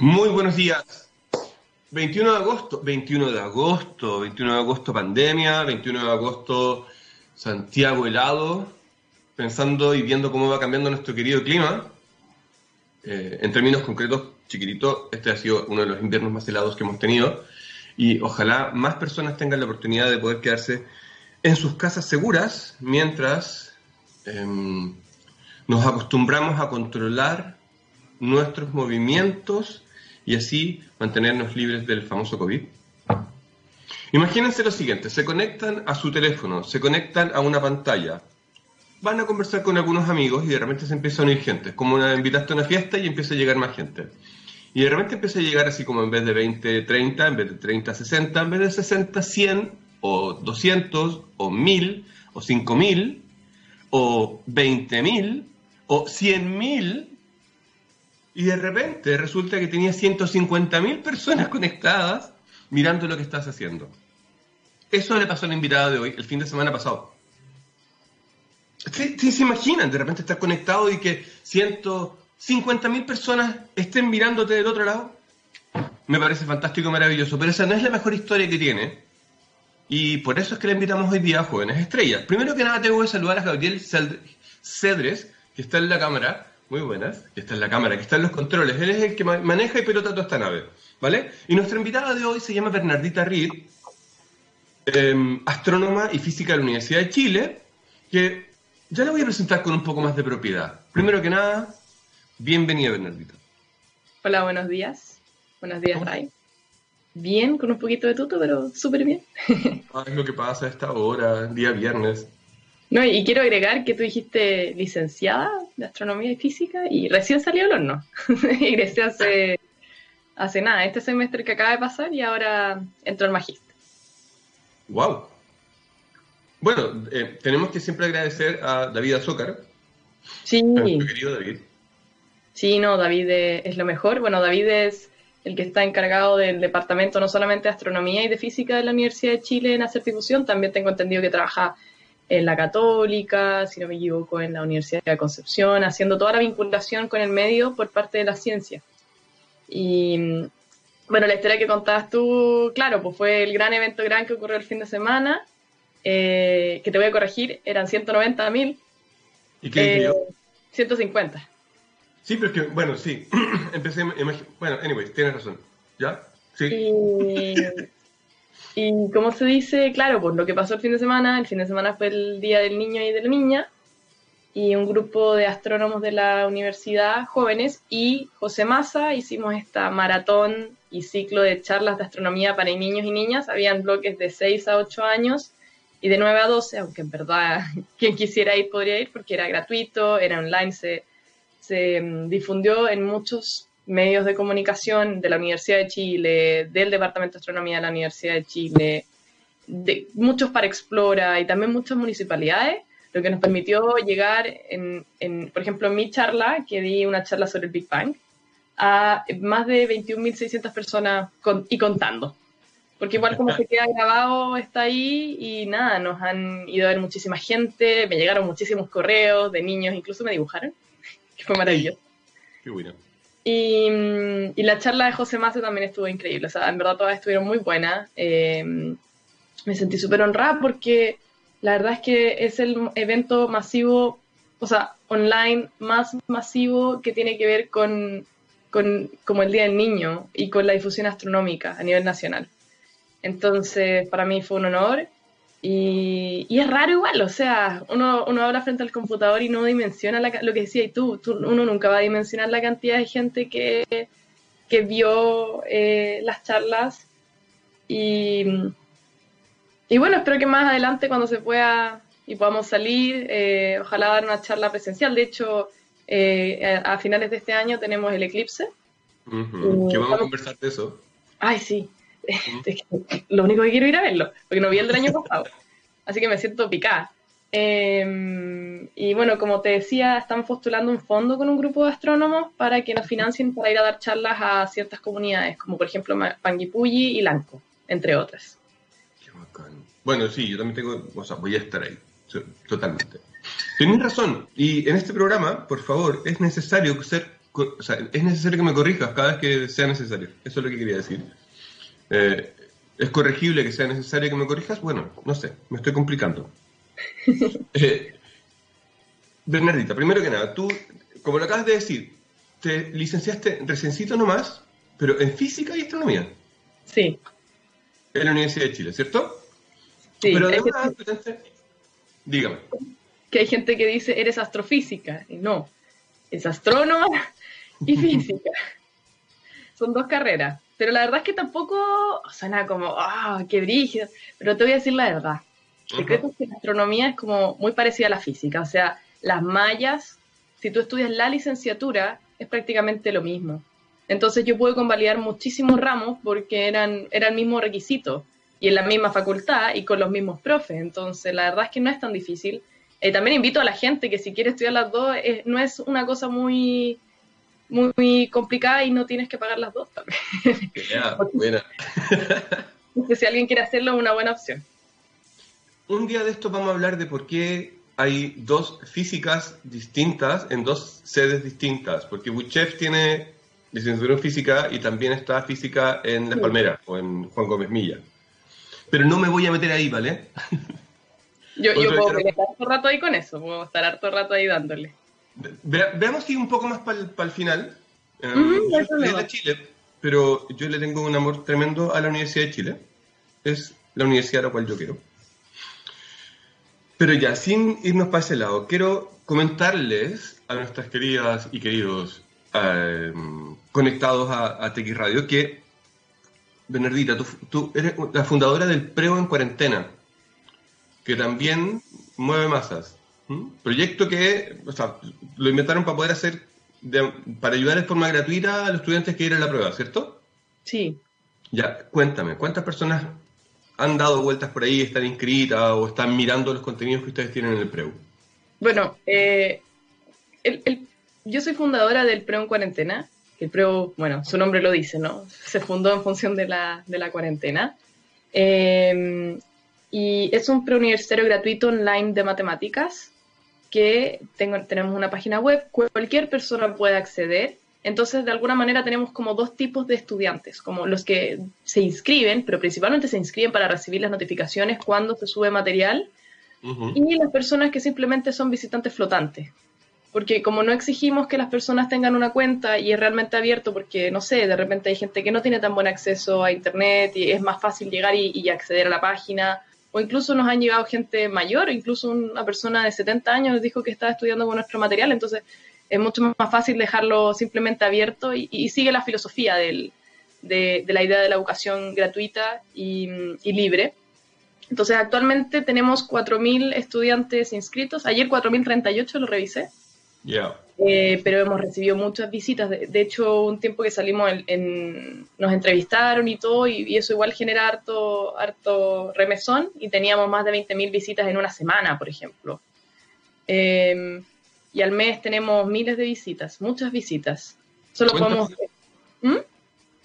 Muy buenos días. 21 de agosto, 21 de agosto, 21 de agosto pandemia, 21 de agosto Santiago helado, pensando y viendo cómo va cambiando nuestro querido clima. Eh, en términos concretos, chiquitito, este ha sido uno de los inviernos más helados que hemos tenido y ojalá más personas tengan la oportunidad de poder quedarse en sus casas seguras mientras em, nos acostumbramos a controlar nuestros movimientos y así mantenernos libres del famoso COVID. Imagínense lo siguiente, se conectan a su teléfono, se conectan a una pantalla, van a conversar con algunos amigos y de repente se empieza a unir gente, como una invitaste a una fiesta y empieza a llegar más gente. Y de repente empieza a llegar así como en vez de 20, 30, en vez de 30, 60, en vez de 60, 100 o 200 o 1000 o 5000 o 20000 o 100.000 y de repente resulta que tenía 150.000 personas conectadas mirando lo que estás haciendo. Eso le pasó a la invitada de hoy, el fin de semana pasado. ¿Sí, se imaginan de repente estar conectado y que 150.000 personas estén mirándote del otro lado? Me parece fantástico, maravilloso, pero esa no es la mejor historia que tiene. Y por eso es que le invitamos hoy día a Jóvenes Estrellas. Primero que nada, tengo que saludar a Gabriel Cedres, que está en la cámara, muy buenas, que está en la cámara, que está en los controles. Él es el que maneja y pilota toda esta nave, ¿vale? Y nuestra invitada de hoy se llama Bernardita Reed, em, astrónoma y física de la Universidad de Chile, que ya la voy a presentar con un poco más de propiedad. Primero que nada, bienvenida Bernardita. Hola, buenos días. Buenos días, Ray. Bien, con un poquito de tuto, pero súper bien. ah, es lo que pasa a esta hora, día viernes. No, y quiero agregar que tú dijiste licenciada de astronomía y física y recién salió el horno. Ingresé hace, hace nada, este semestre que acaba de pasar y ahora entró al magíster. ¡Wow! Bueno, eh, tenemos que siempre agradecer a David Azócar. Sí. querido David. Sí, no, David es lo mejor. Bueno, David es el que está encargado del departamento no solamente de astronomía y de física de la Universidad de Chile en Acertifusión, también tengo entendido que trabaja en la Católica, si no me equivoco, en la Universidad de Concepción, haciendo toda la vinculación con el medio por parte de la ciencia. Y bueno, la historia que contabas tú, claro, pues fue el gran evento gran que ocurrió el fin de semana, eh, que te voy a corregir, eran 190 mil. ¿Y qué dije yo? 150. Eh, sí, pero es que, bueno, sí, empecé, bueno, anyways, tienes razón, ¿ya? Sí. Y, y como se dice, claro, pues lo que pasó el fin de semana, el fin de semana fue el Día del Niño y de la Niña, y un grupo de astrónomos de la universidad, jóvenes, y José Massa, hicimos esta maratón y ciclo de charlas de astronomía para niños y niñas. Habían bloques de 6 a 8 años y de 9 a 12, aunque en verdad quien quisiera ir podría ir porque era gratuito, era online, se, se mm, difundió en muchos medios de comunicación de la Universidad de Chile, del Departamento de Astronomía de la Universidad de Chile, de, muchos para Explora y también muchas municipalidades, lo que nos permitió llegar, en, por ejemplo, en mi charla, que di una charla sobre el Big Bang, a más de 21.600 personas y contando. Porque igual como se queda grabado, está ahí y nada, nos han ido a ver muchísima gente, me llegaron muchísimos correos de niños, incluso me dibujaron, que fue maravilloso. Qué bueno. Y, la charla de José Mace también estuvo increíble, o sea, en verdad todas estuvieron muy buenas. Eh, me sentí súper honrada porque la verdad es que es el evento masivo, o sea, online más masivo que tiene que ver con, con como el Día del Niño y con la difusión astronómica a nivel nacional. Entonces, para mí fue un honor y, es raro igual, o sea, uno, uno habla frente al computador y no dimensiona lo que decía y tú, uno nunca va a dimensionar la cantidad de gente que, que vio eh, las charlas y, y bueno, espero que más adelante cuando se pueda y podamos salir, eh, ojalá dar una charla presencial, de hecho, eh, a, finales de este año tenemos el eclipse. ¿Qué vamos a conversar de eso? Ay, sí, lo único que quiero ir a verlo, porque no vi el del año pasado. Así que me siento picada. Em, y bueno, como te decía, estamos postulando un fondo con un grupo de astrónomos para que nos financien para ir a dar charlas a ciertas comunidades, como por ejemplo Panguipulli y Lanco, entre otras. Qué bacán. Bueno, sí, yo también tengo, o sea, voy a estar ahí, totalmente. Tienes razón, y en este programa, por favor, es necesario ser o sea, es necesario que me corrijas cada vez que sea necesario. Eso es lo que quería decir. Eh, ¿Es corregible que sea necesario que me corrijas? Bueno, no sé, me estoy complicando. Eh, Bernardita, primero que nada, tú, como lo acabas de decir, te licenciaste reciencito nomás, pero en física y astronomía. Sí. En la Universidad de Chile, ¿cierto? Sí. Pero además, dígame. Que hay gente que dice, eres astrofísica. Y no, es astrónoma y física. Son dos carreras. Pero la verdad es que tampoco suena como, ah, qué brillo. Pero te voy a decir la verdad. El secreto es que la astronomía es como muy parecida a la física. O sea, las mallas, si tú estudias la licenciatura, es prácticamente lo mismo. Entonces yo pude convalidar muchísimos ramos porque eran, era el mismo requisito y en la misma facultad y con los mismos profes. Entonces la verdad es que no es tan difícil. Eh, también invito a la gente que si quiere estudiar las dos, no es una cosa muy, muy, complicada y no tienes que pagar las dos también. buena. si alguien quiere hacerlo, es una buena opción. Un día de esto vamos a hablar de por qué hay dos físicas distintas en dos sedes distintas, porque Buchev tiene licenciatura en física y también está física en Las Palmeras o en Juan Gómez Milla. Pero no me voy a meter ahí, ¿vale? Yo, yo puedo estar harto rato ahí con eso, puedo estar harto rato ahí dándole. Veamos si un poco más para el final. yo soy de Chile, pero yo le tengo un amor tremendo a la Universidad de Chile. Es la universidad a la cual yo quiero. Pero ya, sin irnos para ese lado, quiero comentarles a nuestras queridas y queridos eh, conectados a, a Radio que, Bernardita, tú, eres la fundadora del Preo en Cuarentena, que también mueve masas. Proyecto que, o sea, lo inventaron para poder hacer, para ayudar de forma gratuita a los estudiantes que a la prueba, ¿cierto? Sí. Ya, cuéntame, ¿cuántas personas han dado vueltas por ahí, están inscritas o están mirando los contenidos que ustedes tienen en el PREU? Bueno, eh, yo soy fundadora del PREU en cuarentena. El PREU, bueno, su nombre lo dice, ¿no? Se fundó en función de la, de la cuarentena. Eh, y es un preuniversitario gratuito online de matemáticas que tengo, tenemos una página web, cualquier persona puede acceder entonces, de alguna manera tenemos como dos tipos de estudiantes, como los que se inscriben, pero principalmente se inscriben para recibir las notificaciones cuando se sube material, y las personas que simplemente son visitantes flotantes. Porque como no exigimos que las personas tengan una cuenta y es realmente abierto, porque no sé, de repente hay gente que no tiene tan buen acceso a Internet y es más fácil llegar y, y acceder a la página, o incluso nos han llegado gente mayor, incluso una persona de 70 años nos dijo que estaba estudiando con nuestro material, entonces es mucho más fácil dejarlo simplemente abierto y, sigue la filosofía de, la idea de la educación gratuita y, libre. Entonces, actualmente tenemos 4.000 estudiantes inscritos. Ayer 4.038 lo revisé. Eh, pero hemos recibido muchas visitas. De, hecho, un tiempo que salimos nos entrevistaron y todo, y, eso igual genera harto, harto remesón. Y teníamos más de 20.000 visitas en una semana, por ejemplo. Eh, y al mes tenemos miles de visitas, muchas visitas. Solo podemos... ¿Mm?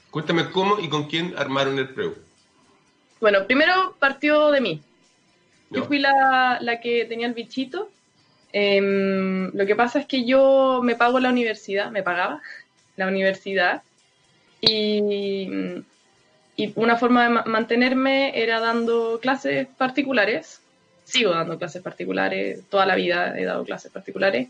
Cuéntame cómo y con quién armaron el PREU. Bueno, primero partió de mí. Yo fui la, que tenía el bichito. Em, lo que pasa es que yo me pago la universidad, me pagaba la universidad. Y, y una forma de mantenerme era dando clases particulares sigo dando clases particulares, toda la vida he dado clases particulares.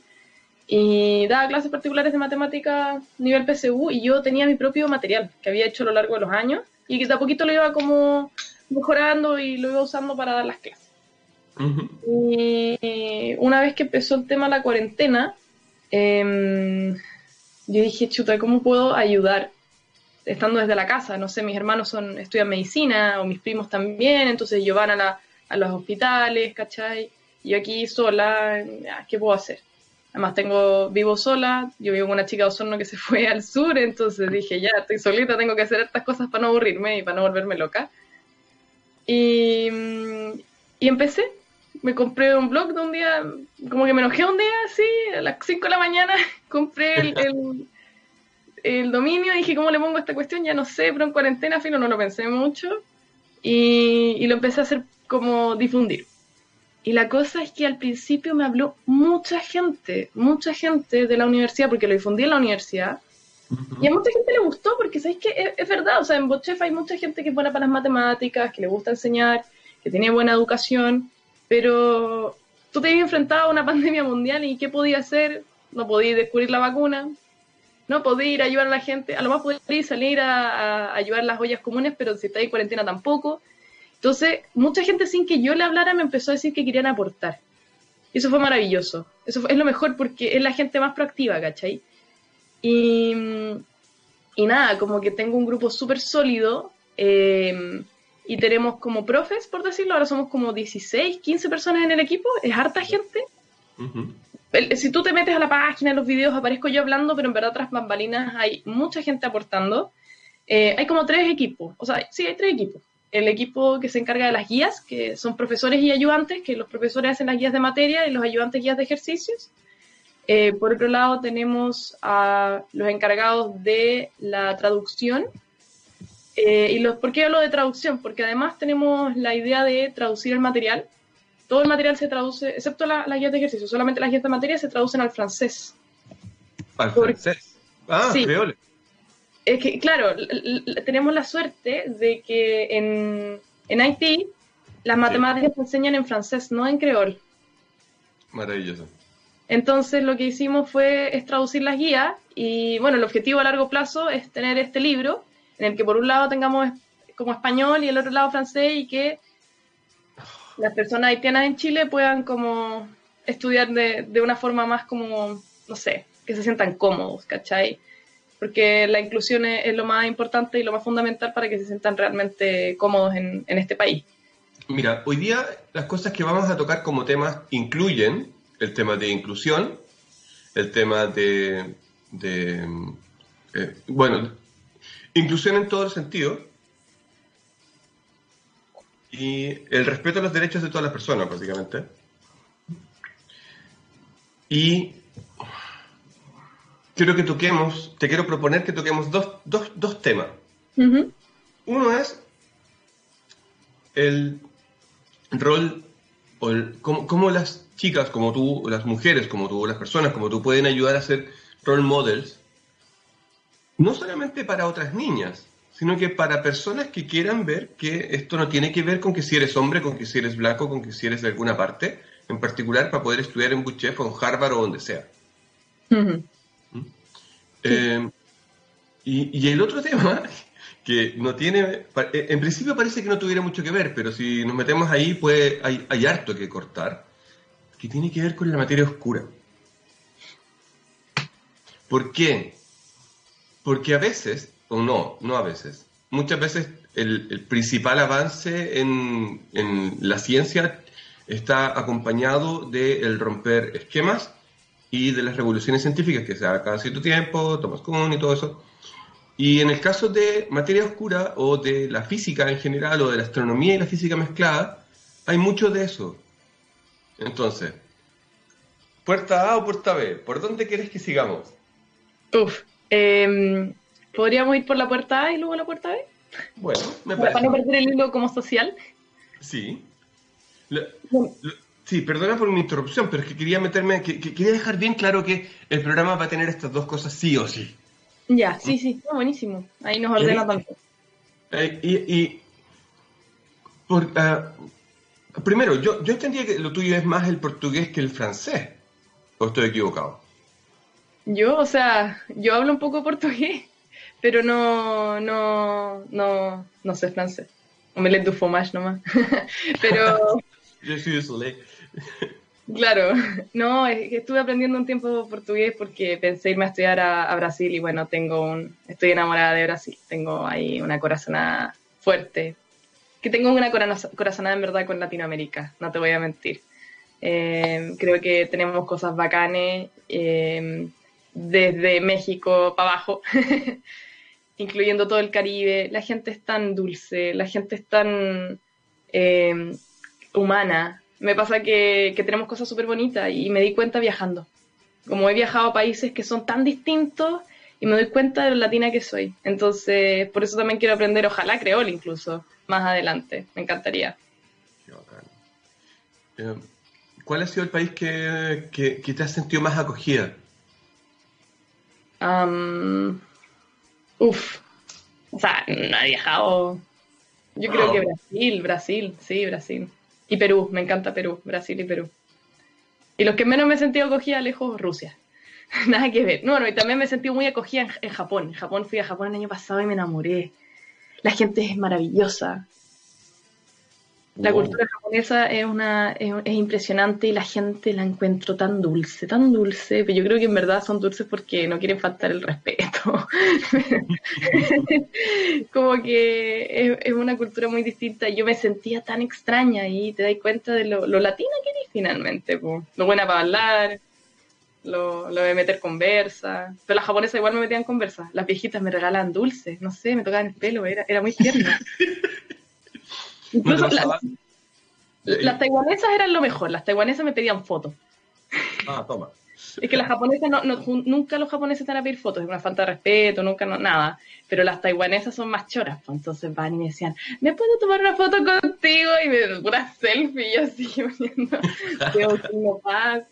Y daba clases particulares de matemática nivel PSU y yo tenía mi propio material que había hecho a lo largo de los años y que de a poquito lo iba como mejorando y lo iba usando para dar las clases. Y una vez que empezó el tema de la cuarentena, em, yo dije, chuta, ¿cómo puedo ayudar? Estando desde la casa, no sé, mis hermanos son, estudian medicina o mis primos también, entonces ellos van a la, a los hospitales, ¿cachai? Yo aquí sola, ¿qué puedo hacer? Además tengo, vivo sola, yo vivo con una chica de Osorno que se fue al sur, entonces dije, ya, estoy solita, tengo que hacer estas cosas para no aburrirme y para no volverme loca. Y, y empecé, me compré un blog de un día, como que me enojé un día, así, a las 5 de la mañana, compré el, el, el dominio, dije, ¿cómo le pongo esta cuestión? Ya no sé, pero en cuarentena, fino, no lo pensé mucho. Y, y, lo empecé a hacer como difundir. Y la cosa es que al principio me habló mucha gente, mucha gente de la universidad, porque lo difundí en la universidad. Y a mucha gente le gustó, porque sabéis que es, verdad, o sea, en Bochef hay mucha gente que es buena para las matemáticas, que le gusta enseñar, que tiene buena educación, pero tú te habías enfrentado a una pandemia mundial y ¿qué podía hacer? No podías descubrir la vacuna, no podía ir a ayudar a la gente, a lo más podía salir a, ayudar a las ollas comunes, pero si está en cuarentena tampoco. Entonces, mucha gente sin que yo le hablara me empezó a decir que querían aportar. Y eso fue maravilloso. Eso es lo mejor porque es la gente más proactiva, ¿cachai? Y, y nada, como que tengo un grupo súper sólido eh, y tenemos como profes, por decirlo, ahora somos como 16, 15 personas en el equipo, es harta gente. si tú te metes a la página, en los videos, aparezco yo hablando, pero en verdad tras bambalinas hay mucha gente aportando. Eh, hay como tres equipos, o sea, sí, hay tres equipos. El equipo que se encarga de las guías, que son profesores y ayudantes, que los profesores hacen las guías de materia y los ayudantes guías de ejercicios. Eh, por otro lado, tenemos a los encargados de la traducción. Eh, y los, ¿Por qué hablo de traducción? Porque además tenemos la idea de traducir el material. Todo el material se traduce, excepto las guías de ejercicio, solamente las guías de materia se traducen al francés. ¿Al francés? Ah, sí. creole. Es que, claro, tenemos la suerte de que en, en Haití las matemáticas se enseñan en francés, no en creol. Maravilloso. Entonces lo que hicimos fue es traducir las guías y bueno, el objetivo a largo plazo es tener este libro en el que por un lado tengamos como español y el otro lado francés y que las personas haitianas en Chile puedan como estudiar de, de una forma más como, no sé, que se sientan cómodos, ¿cachai? Porque la inclusión es, lo más importante y lo más fundamental para que se sientan realmente cómodos en, en este país. Mira, hoy día las cosas que vamos a tocar como temas incluyen el tema de inclusión, el tema de, eh, bueno, inclusión en todo el sentido y el respeto a los derechos de todas las personas, básicamente. Y quiero que toquemos, te quiero proponer que toquemos dos, dos, dos temas. Uno es el rol o el, cómo las chicas como tú, las mujeres como tú, las personas como tú pueden ayudar a ser role models, no solamente para otras niñas, sino que para personas que quieran ver que esto no tiene que ver con que si eres hombre, con que si eres blanco, con que si eres de alguna parte, en particular para poder estudiar en Buchef o en Harvard o donde sea. ¿Mm? Eh, y, y, el otro tema, que no tiene, en principio parece que no tuviera mucho que ver, pero si nos metemos ahí, hay, hay harto que cortar que tiene que ver con la materia oscura. ¿Por qué? Porque a veces, o no, no a veces, muchas veces el, principal avance en, la ciencia está acompañado del romper esquemas y de las revoluciones científicas que se da cada cierto tiempo, Thomas Kuhn y todo eso. Y en el caso de materia oscura o de la física en general o de la astronomía y la física mezclada, hay mucho de eso. Entonces, puerta A o puerta B, ¿por dónde quieres que sigamos? Uf, em, ¿podríamos ir por la puerta A y luego la puerta B? Bueno, me parece. Para no perder el hilo como social. Sí. sí, perdona por mi interrupción, pero es que quería meterme, que, quería dejar bien claro que el programa va a tener estas dos cosas sí o sí. Ya, sí, sí, buenísimo. Ahí nos ordena tanto. Eh, y, por, ah, Primero, yo, yo entendía que lo tuyo es más el portugués que el francés. ¿O estoy equivocado? Yo, o sea, yo hablo un poco portugués, pero no, no, no, no sé francés. Omelette du fromage nomás. pero... yo soy de Claro, no, estuve aprendiendo un tiempo portugués porque pensé irme a estudiar a, a, Brasil y bueno, tengo un, estoy enamorada de Brasil, tengo ahí una corazonada fuerte, que tengo una corazonada en verdad con Latinoamérica, no te voy a mentir. Eh, creo que tenemos cosas bacanes eh, desde México para abajo, incluyendo todo el Caribe. La gente es tan dulce, la gente es tan eh, humana. Me pasa que, tenemos cosas súper bonitas y me di cuenta viajando. Como he viajado a países que son tan distintos y me doy cuenta de lo latina que soy. Entonces, por eso también quiero aprender, ojalá creol incluso, más adelante. Me encantaría. Eh, ¿cuál ha sido el país que, que, te has sentido más acogida? Uf, o sea, no he viajado. Yo creo que Brasil, Brasil, sí, Brasil. Y Perú, me encanta Perú, Brasil y Perú. Y los que menos me he sentido acogida lejos, Rusia. Nada que ver. No, no, y también me he sentido muy acogida en, Japón. En Japón fui a Japón el año pasado y me enamoré. La gente es maravillosa. La cultura japonesa es, una, es, impresionante y la gente la encuentro tan dulce, tan dulce, pero yo creo que en verdad son dulces porque no quieren faltar el respeto. Como que es, una cultura muy distinta. Yo me sentía tan extraña y te das cuenta de lo, latina que eres finalmente. Lo buena para hablar, lo, lo, de meter conversa. Pero las japonesas igual me metían conversa. Las viejitas me regalaban dulces, no sé, me tocaban el pelo, era, era muy tierna. Incluso las taiwanesas eran lo mejor, las taiwanesas me pedían fotos. Ah, toma. Es que las japonesas, no, nunca los japoneses están a pedir fotos, es una falta de respeto, nunca, nada. Pero las taiwanesas son más choras, pues, entonces van y me decían, ¿me puedo tomar una foto contigo? Y me una selfie, y yo así poniendo, paz.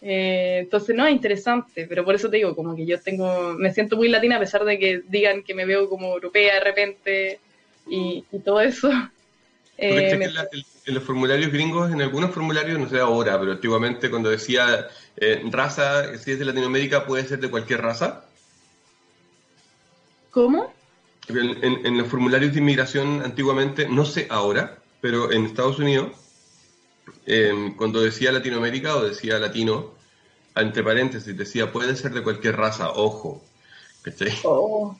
Eh, entonces, no, es interesante, pero por eso te digo, como que yo tengo, me siento muy latina a pesar de que digan que me veo como europea de repente y, y todo eso. Eh, en, los formularios gringos, en algunos formularios, no sé ahora, pero antiguamente cuando decía eh, raza, si es de Latinoamérica, puede ser de cualquier raza? ¿Cómo? En, los formularios de inmigración antiguamente, no sé ahora, pero en Estados Unidos, em, cuando decía Latinoamérica o decía latino, entre paréntesis decía puede ser de cualquier raza, ojo. Oh.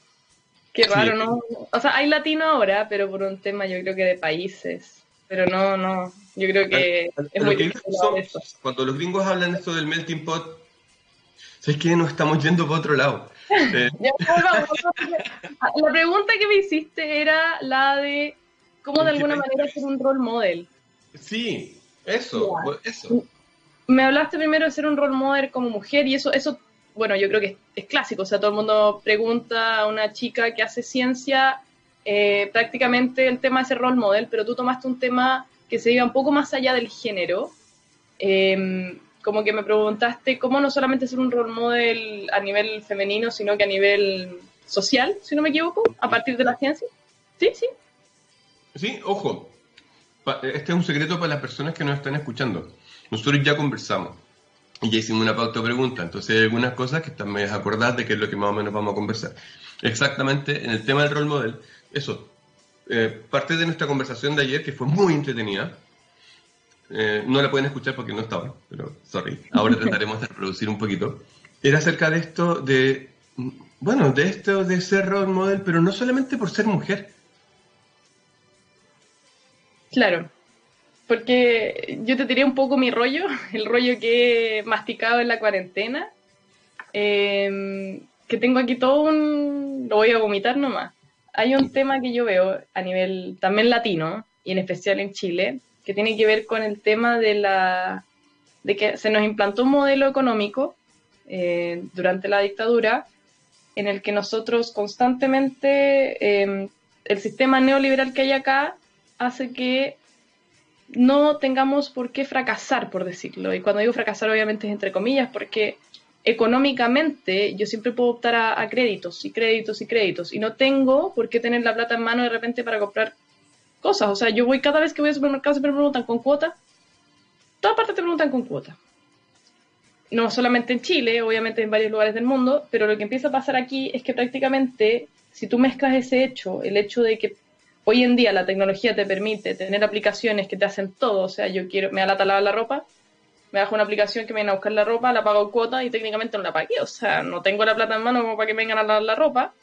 Qué raro, ¿no? O sea, hay latino ahora, pero por un tema yo creo que de países. Pero no, no. Yo creo que es muy difícil Cuando los gringos hablan esto del melting pot, ¿sabes qué? Nos estamos yendo para otro lado. Eh, la pregunta que me hiciste era la de cómo de alguna manera ser un role model. Sí, eso, eso. Me hablaste primero de ser un role model como mujer y eso, eso bueno, yo creo que es, clásico, o sea, todo el mundo pregunta a una chica que hace ciencia eh, prácticamente el tema de ser role model, pero tú tomaste un tema que se iba un poco más allá del género. Em, como que me preguntaste cómo no solamente ser un role model a nivel femenino, sino que a nivel social, si no me equivoco, a partir de la ciencia. Sí, sí. Sí, ojo, este es un secreto para las personas que nos están escuchando. Nosotros ya conversamos y ya hicimos una pauta pregunta, entonces hay algunas cosas que están medio acordadas de qué es lo que más o menos vamos a conversar. Exactamente, en el tema del role model, eso, eh, parte de nuestra conversación de ayer, que fue muy entretenida, eh, no la pueden escuchar porque no estaba, pero sorry, ahora trataremos de reproducir un poquito, era acerca de esto de, bueno, de esto de ser role model, pero no solamente por ser mujer. Claro, porque yo te tiré un poco mi rollo, el rollo que he masticado en la cuarentena, em, que tengo aquí todo un... lo voy a vomitar nomás. Hay un tema que yo veo a nivel también latino, y en especial en Chile, que tiene que ver con el tema de la de que se nos implantó un modelo económico eh, durante la dictadura en el que nosotros constantemente em, el sistema neoliberal que hay acá hace que no tengamos por qué fracasar, por decirlo. Y cuando digo fracasar, obviamente es entre comillas, porque económicamente yo siempre puedo optar a, créditos y créditos y créditos. Y no tengo por qué tener la plata en mano de repente para comprar cosas. O sea, yo voy cada vez que voy al supermercado siempre me preguntan con cuota. Todas partes te preguntan con cuota. No solamente en Chile, obviamente en varios lugares del mundo, pero lo que empieza a pasar aquí es que prácticamente si tú mezclas ese hecho, el hecho de que hoy en día la tecnología te permite tener aplicaciones que te hacen todo, o sea, yo quiero, me da la la ropa, me bajo una aplicación que me viene a buscar la ropa, la pago cuota y técnicamente no la pagué, o sea, no tengo la plata en mano como para que me vengan a lavar la ropa,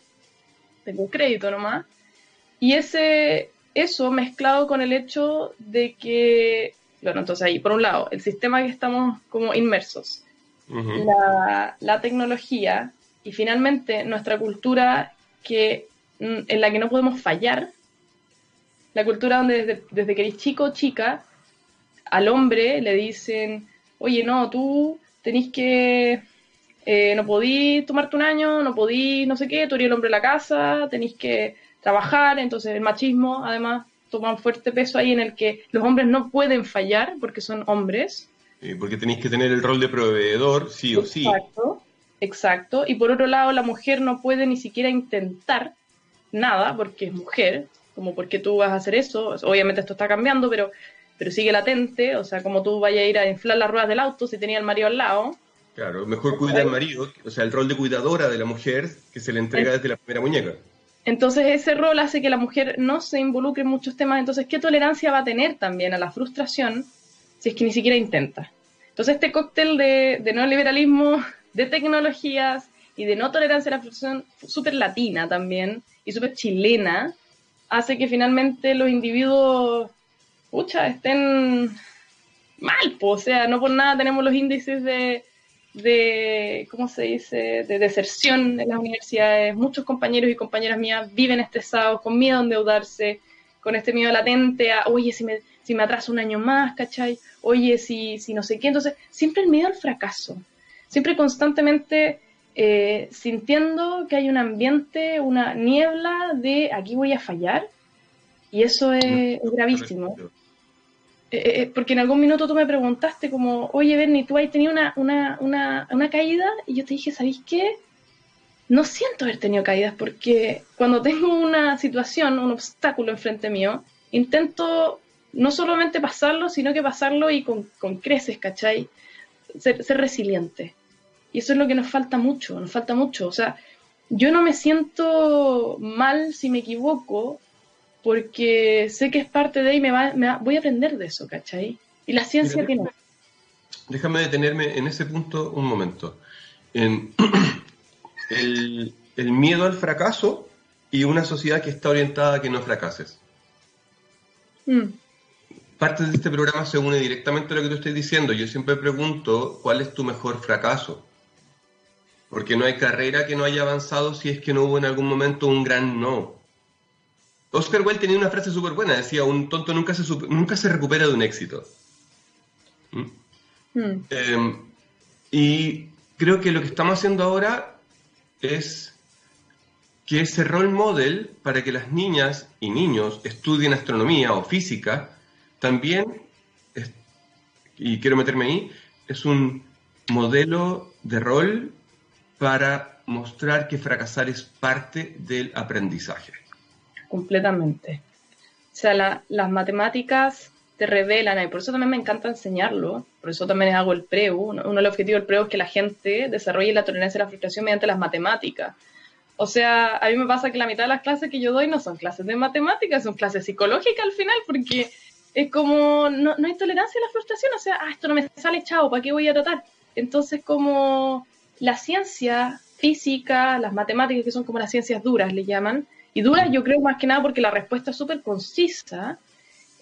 tengo un crédito nomás. Y ese, eso mezclado con el hecho de que, bueno, entonces ahí, por un lado, el sistema que estamos como inmersos, la, la tecnología y finalmente nuestra cultura que, mm, en la que no podemos fallar, la cultura donde desde, que eres chico o chica, al hombre le dicen, oye, no, tú tenés que, eh, no podís tomarte un año, no podís no sé qué, tú eres el hombre de la casa, tenés que trabajar, entonces el machismo además toma un fuerte peso ahí en el que los hombres no pueden fallar porque son hombres, eh, porque tenéis que tener el rol de proveedor, sí o sí. Exacto, exacto. Y por otro lado, la mujer no puede ni siquiera intentar nada porque es mujer, como porque tú vas a hacer eso. Obviamente esto está cambiando, pero, pero sigue latente, o sea, como tú vayas a ir a inflar las ruedas del auto si tenía el marido al lado. Claro, mejor cuida al marido, o sea, el rol de cuidadora de la mujer que se le entrega desde la primera muñeca. Entonces ese rol hace que la mujer no se involucre en muchos temas. Entonces, ¿qué tolerancia va a tener también a la frustración si es que ni siquiera intenta? Entonces, este cóctel de, de neoliberalismo, de tecnologías y de no tolerancia a la frustración, súper latina también y súper chilena, hace que finalmente los individuos, pucha, estén mal, o sea, no por nada tenemos los índices de, de, ¿cómo se dice?, de deserción en las universidades. Muchos compañeros y compañeras mías viven estresados, con miedo a endeudarse, con este miedo latente a, oye, si me, si me atraso un año más, ¿cachai? Oye, si, si no sé qué. Entonces, siempre el miedo al fracaso. Siempre constantemente eh, sintiendo que hay un ambiente, una niebla de aquí voy a fallar. Y eso es gravísimo. Eh, eh, porque en algún minuto tú me preguntaste como, oye, Bernie, tú has tenido una, una, una, una caída y yo te dije, ¿sabéis qué? No siento haber tenido caídas porque cuando tengo una situación, un obstáculo enfrente mío, intento no solamente pasarlo, sino que pasarlo y con, con creces, ¿cachai? Ser, ser, resiliente. Y eso es lo que nos falta mucho, nos falta mucho. O sea, yo no me siento mal si me equivoco, porque sé que es parte de y me, va, me voy a aprender de eso, ¿cachai? Y la ciencia tiene... Déjame detenerme en ese punto un momento. En el, el, miedo al fracaso y una sociedad que está orientada a que no fracases. Mm. Parte de este programa se une directamente a lo que tú estás diciendo. Yo siempre pregunto cuál es tu mejor fracaso. Porque no hay carrera que no haya avanzado si es que no hubo en algún momento un gran no. Oscar Wilde tenía una frase súper buena, decía, un tonto nunca se, nunca se recupera de un éxito. ¿Mm? Hmm. Em, y creo que lo que estamos haciendo ahora es que ese role model para que las niñas y niños estudien astronomía o física, también, y quiero meterme ahí, es un modelo de rol para mostrar que fracasar es parte del aprendizaje completamente. O sea, las matemáticas te revelan, y por eso también me encanta enseñarlo, por eso también hago el PREU. Uno, de los objetivos del PREU es que la gente desarrolle la tolerancia a la frustración mediante las matemáticas. O sea, a mí me pasa que la mitad de las clases que yo doy no son clases de matemáticas, son clases psicológicas al final, porque es como, no, no hay tolerancia a la frustración, o sea, ah, esto no me sale chavo, ¿para qué voy a tratar? Entonces, como la ciencia física, las matemáticas, que son como las ciencias duras, le llaman, y dura, yo creo más que nada porque la respuesta es súper concisa,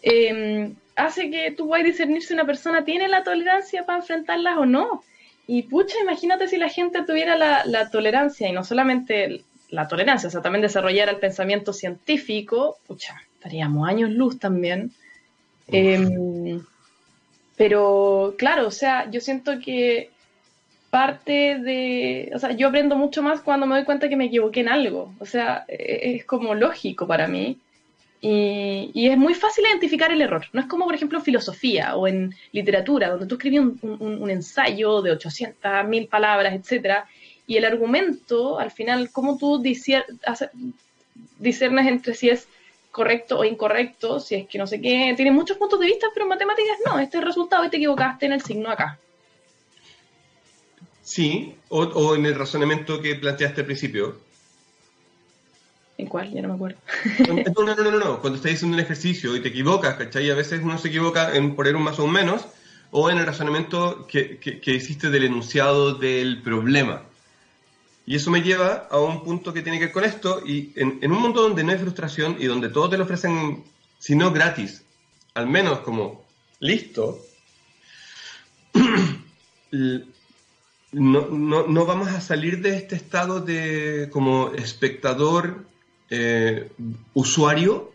em, hace que tú puedas discernir si una persona tiene la tolerancia para enfrentarlas o no. Y pucha, imagínate si la gente tuviera la, tolerancia y no solamente la tolerancia, o sea, también desarrollara el pensamiento científico, pucha, estaríamos años luz también. Em, pero claro, o sea, yo siento que parte de, o sea, yo aprendo mucho más cuando me doy cuenta que me equivoqué en algo, o sea, e-, es como lógico para mí. Y, y, es muy fácil identificar el error. No es como, por ejemplo, en filosofía o en literatura, donde tú escribes un, un, un ensayo de 800, mil palabras, etcétera, y el argumento, al final, cómo tú discernes entre si es correcto o incorrecto, si es que no sé qué, tiene muchos puntos de vista, pero en matemáticas no, este es el resultado y te equivocaste en el signo acá. Sí, o, en el razonamiento que planteaste al principio. ¿En cuál? Ya no me acuerdo. no, no, no, no, Cuando estás haciendo un ejercicio y te equivocas, ¿cachai? A veces uno se equivoca en poner un más o un menos, o en el razonamiento que, que, hiciste del enunciado del problema. Y eso me lleva a un punto que tiene que ver con esto, y en, en, un mundo donde no hay frustración y donde todos te lo ofrecen, si no gratis, al menos como listo, no, no, no, vamos a salir de este estado de como espectador, eh, usuario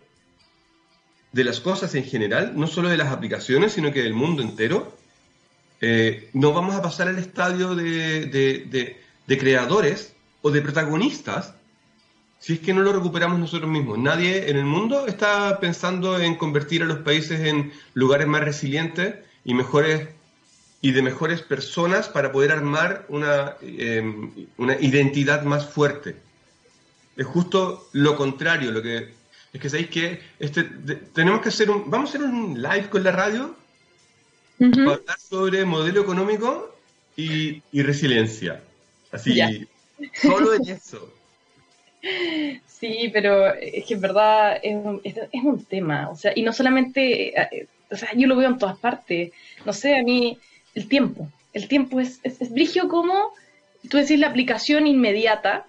de las cosas en general, no solo de las aplicaciones, sino que del mundo entero. Eh, no vamos a pasar al estadio de, de, de, creadores o de protagonistas si es que no lo recuperamos nosotros mismos. Nadie en el mundo está pensando en convertir a los países en lugares más resilientes y mejores y de mejores personas para poder armar una, em, una identidad más fuerte. Es justo lo contrario, lo que es que sabéis que este, tenemos que hacer un, vamos a hacer un live con la radio para hablar sobre modelo económico y, resiliencia. Así, solo en eso. Sí, pero es que en verdad es un, es, un, tema, o sea, y no solamente, eh, o sea, yo lo veo en todas partes, no sé, a mí el tiempo, el tiempo es, es, es brigio como, tú decís la aplicación inmediata,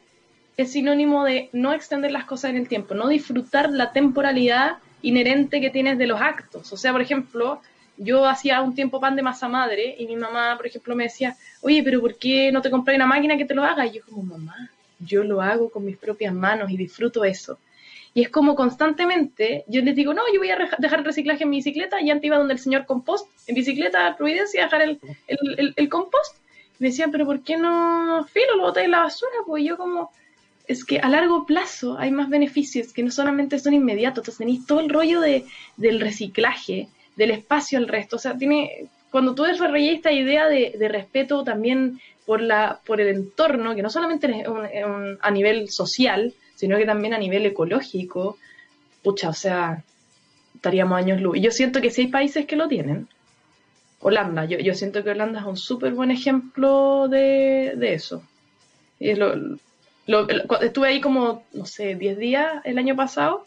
es sinónimo de no extender las cosas en el tiempo, no disfrutar la temporalidad inherente que tienes de los actos. O sea, por ejemplo, yo hacía un tiempo pan de masa madre y mi mamá, por ejemplo, me decía, oye, pero ¿por qué no te compré una máquina que te lo haga? Y yo como, mamá, yo lo hago con mis propias manos y disfruto eso. Y es como constantemente, yo les digo, no, yo voy a dejar el reciclaje en mi bicicleta, y antes iba donde el señor compost, en bicicleta, Providencia, a dejar el, el, el, compost. me decían, pero ¿por qué no, filo, lo botáis en la basura? Pues yo como, es que a largo plazo hay más beneficios que no solamente son inmediatos, entonces tenéis todo el rollo de, del reciclaje, del espacio al resto, o sea, tiene, cuando tú desarrollas esta idea de, respeto también por, la, por el entorno, que no solamente es a nivel social, sino que también a nivel ecológico, pucha, o sea, estaríamos años luz. Y yo siento que sí hay países que lo tienen. Holanda, yo, yo siento que Holanda es un súper buen ejemplo de, de eso. Estuve ahí como, no sé, 10 días el año pasado,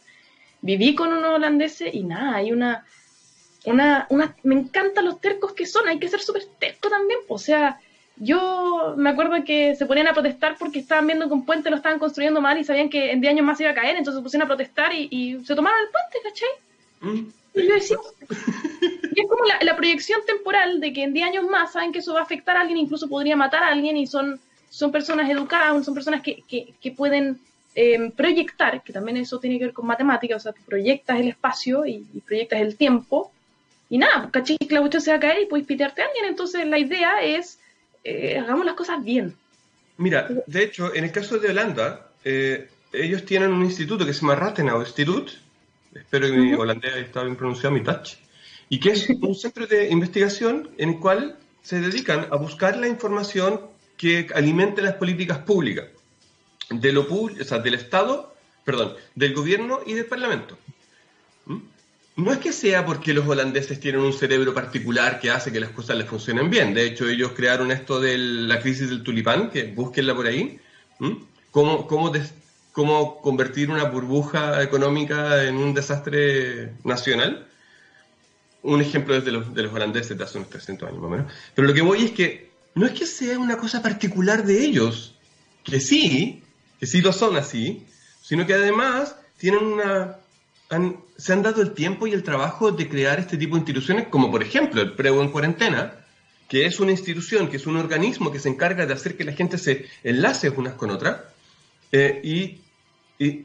viví con unos holandeses y nada, hay una, una, una, me encantan los tercos que son, hay que ser súper terco también, o sea, yo me acuerdo que se ponían a protestar porque estaban viendo que un puente lo estaban construyendo mal y sabían que en 10 años más iba a caer, entonces se pusieron a protestar y, se tomaron el puente, ¿cachai? Mm. Y yo decía, y es como la, la, proyección temporal de que en 10 años más saben que eso va a afectar a alguien, incluso podría matar a alguien y son son personas educadas, son personas que, que, pueden em, proyectar, que también eso tiene que ver con matemáticas, o sea, tú proyectas el espacio y, proyectas el tiempo, y nada, pues, que la cuestión se va a caer y puedes pitearte a alguien, entonces la idea es, eh, hagamos las cosas bien. Mira, de hecho, en el caso de Holanda, eh, ellos tienen un instituto que se llama Rathenau Institute, espero que mi holandés haya estado bien pronunciado, mi touch, y que es un centro de investigación en el cual se dedican a buscar la información que alimente las políticas públicas de lo o sea, del Estado, perdón, del gobierno y del Parlamento. No es que sea porque los holandeses tienen un cerebro particular que hace que las cosas les funcionen bien. De hecho, ellos crearon esto de la crisis del tulipán, que búsquenla por ahí. Cómo convertir una burbuja económica en un desastre nacional. Un ejemplo es de los, de los holandeses de hace unos 300 años más o menos. Pero lo que voy es que no es que sea una cosa particular de ellos, que sí, que sí lo son así, sino que además tienen una, se han dado el tiempo y el trabajo de crear este tipo de instituciones, como por ejemplo el Prego en Cuarentena, que es una institución, que es un organismo que se encarga de hacer que la gente se enlace unas con otras, eh, y,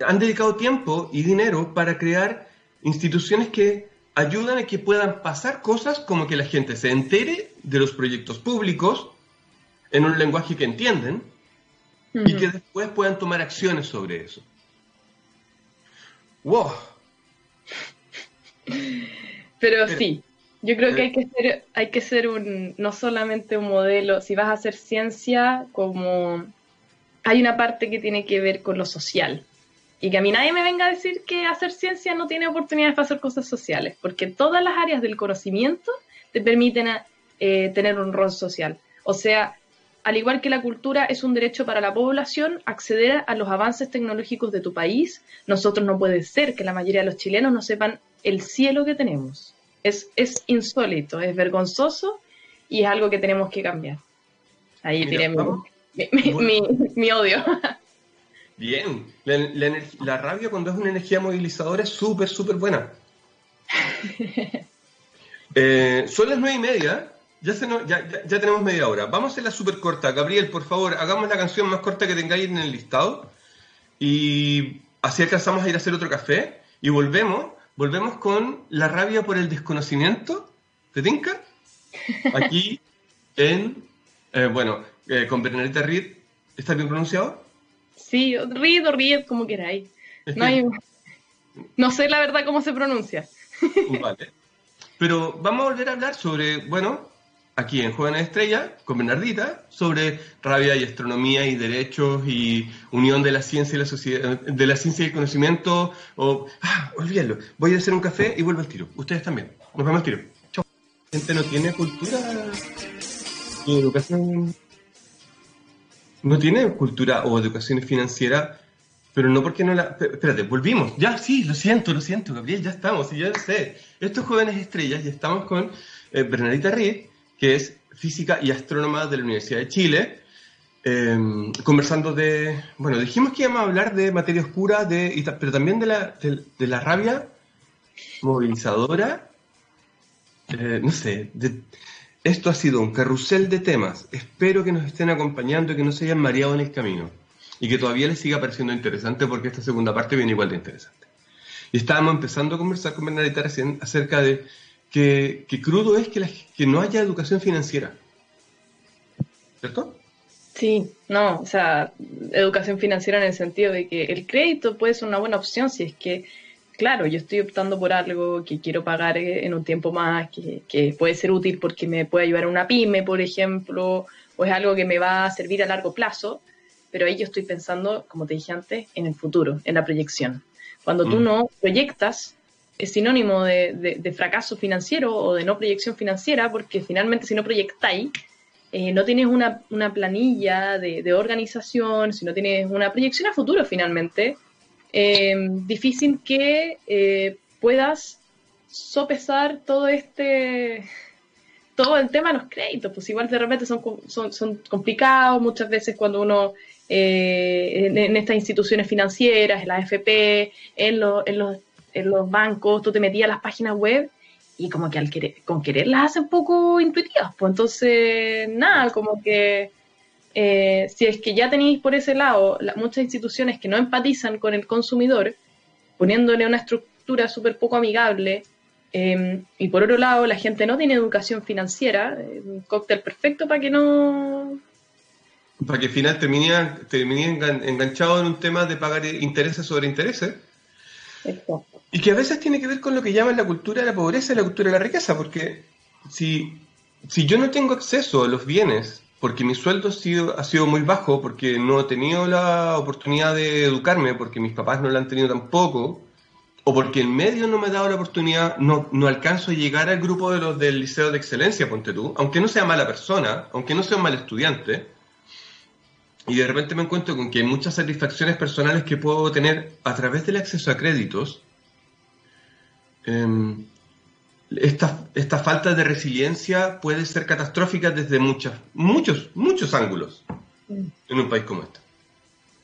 han dedicado tiempo y dinero para crear instituciones que ayudan a que puedan pasar cosas como que la gente se entere de los proyectos públicos, en un lenguaje que entienden y que después puedan tomar acciones sobre eso. ¡Wow! Pero sí, yo creo que hay que ser, hay que ser un, no solamente un modelo, si vas a hacer ciencia, como hay una parte que tiene que ver con lo social. Y que a mí nadie me venga a decir que hacer ciencia no tiene oportunidades para hacer cosas sociales, porque todas las áreas del conocimiento te permiten eh, tener un rol social. O sea, al igual que la cultura es un derecho para la población acceder a los avances tecnológicos de tu país, nosotros no puede ser que la mayoría de los chilenos no sepan el cielo que tenemos. Es, es insólito, es vergonzoso y es algo que tenemos que cambiar. Ahí tiré mi, odio. Bien, la, la, rabia cuando es una energía movilizadora es súper, súper buena. Eh, son las nueve y media ya, ya, tenemos media hora. Vamos a hacerla súper corta. Gabriel, por favor, hagamos la canción más corta que tengáis en el listado. Y así alcanzamos a ir a hacer otro café. Y volvemos, volvemos con la rabia por el desconocimiento. ¿Te tinca? Aquí en, eh, bueno, eh, con Bernadette Reed. ¿Está bien pronunciado? Sí, Reed o Reed, como queráis. No, no sé la verdad cómo se pronuncia. Vale. Pero vamos a volver a hablar sobre, bueno, aquí en Jóvenes Estrellas con Bernardita sobre rabia y astronomía y derechos y unión de la ciencia y la sociedad, de la ciencia y el conocimiento. O, ah, olvídalo, voy a hacer un café y vuelvo al tiro. Ustedes también. Nos vemos al tiro. Chao. La gente no tiene cultura y educación. No tiene cultura o educación financiera, pero no porque no la. Espérate, volvimos. Ya, sí, lo siento, lo siento, Gabriel, ya estamos, y ya sé. Estos jóvenes estrellas, ya estamos con eh, Bernardita Reed que es física y astrónoma de la Universidad de Chile, em, conversando de, bueno, dijimos que íbamos a hablar de materia oscura, de, pero también de la, de, la rabia movilizadora, eh, no sé, esto ha sido un carrusel de temas, espero que nos estén acompañando y que no se hayan mareado en el camino, y que todavía les siga pareciendo interesante porque esta segunda parte viene igual de interesante. Y estábamos empezando a conversar con Bernadette acerca de que, crudo es que, que no haya educación financiera. ¿Cierto? Sí, no, o sea, educación financiera en el sentido de que el crédito puede ser una buena opción si es que, claro, yo estoy optando por algo que quiero pagar en un tiempo más, que, que puede ser útil porque me puede ayudar a una pyme, por ejemplo, o es algo que me va a servir a largo plazo, pero ahí yo estoy pensando, como te dije antes, en el futuro, en la proyección. Cuando tú mm. no proyectas, es sinónimo de, fracaso financiero o de no proyección financiera, porque finalmente si no proyectáis, eh, no tienes una, planilla de, organización, si no tienes una proyección a futuro finalmente, eh, difícil que eh, puedas sopesar todo este todo el tema de los créditos, pues igual de repente son, son, complicados muchas veces cuando uno en, en, estas instituciones financieras, en la AFP, en, en los en los bancos, tú te metías a las páginas web y como que al querer, con querer las hace un poco intuitivas. Pues entonces, nada, como que eh, si es que ya tenéis por ese lado muchas instituciones que no empatizan con el consumidor, poniéndole una estructura súper poco amigable, em, y por otro lado la gente no tiene educación financiera, eh, un cóctel perfecto para que no... Para que al final termine, termine enganchado en un tema de pagar intereses sobre intereses. Exacto. Y que a veces tiene que ver con lo que llaman la cultura de la pobreza y la cultura de la riqueza, porque si, si yo no tengo acceso a los bienes, porque mi sueldo ha sido, ha sido muy bajo, porque no he tenido la oportunidad de educarme, porque mis papás no la han tenido tampoco, o porque el medio no me ha dado la oportunidad, no, no alcanzo a llegar al grupo de los del liceo de excelencia, ponte tú, aunque no sea mala persona, aunque no sea un mal estudiante, y de repente me encuentro con que hay muchas satisfacciones personales que puedo tener a través del acceso a créditos, Em, esta, esta, falta de resiliencia puede ser catastrófica desde muchas, muchos, muchos ángulos mm. en un país como este.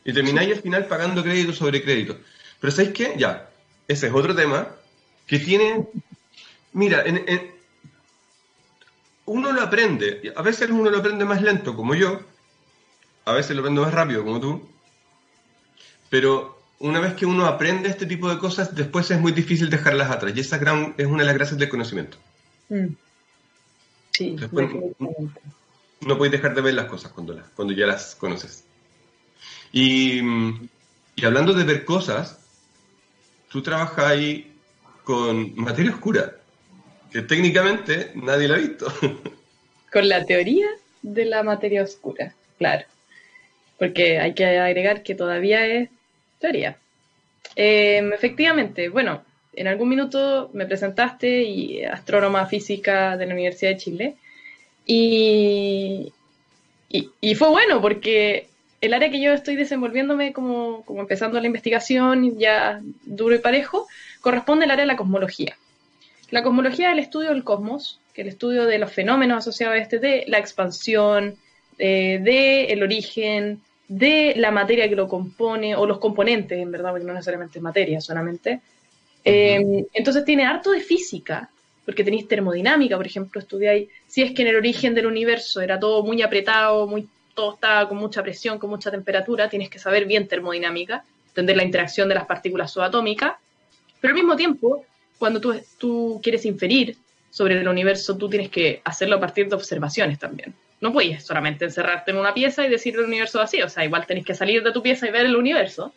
Y termináis al final pagando crédito sobre crédito. Pero ¿sabéis qué? Ya, ese es otro tema que tiene... Mira, uno lo aprende, a veces uno lo aprende más lento como yo, a veces lo aprende más rápido como tú, pero una vez que uno aprende este tipo de cosas, después es muy difícil dejarlas atrás. Y esa gran, es una de las gracias del conocimiento. Mm. Sí, después, no, puedes dejar de ver las cosas cuando, las, cuando ya las conoces. Y, hablando de ver cosas, tú trabajas ahí con materia oscura, que técnicamente nadie la ha visto. Con la teoría de la materia oscura, claro. Porque hay que agregar que todavía es Em, efectivamente, bueno, en algún minuto me presentaste y astrónoma física de la Universidad de Chile y, y, fue bueno porque el área que yo estoy desenvolviéndome como, como empezando la investigación ya duro y parejo corresponde al área de la cosmología. La cosmología es el estudio del cosmos, que es el estudio de los fenómenos asociados a este, de la expansión, eh, de el origen, de la materia que lo compone, o los componentes, en verdad, porque no necesariamente es materia solamente. Eh, entonces tiene harto de física, porque tenéis termodinámica, por ejemplo, estudiáis, si es que en el origen del universo era todo muy apretado, muy, todo estaba con mucha presión, con mucha temperatura, tienes que saber bien termodinámica, entender la interacción de las partículas subatómicas, pero al mismo tiempo, cuando tú, tú quieres inferir sobre el universo, tú tienes que hacerlo a partir de observaciones también no puedes solamente encerrarte en una pieza y decir el universo así, o sea, igual tenés que salir de tu pieza y ver el universo.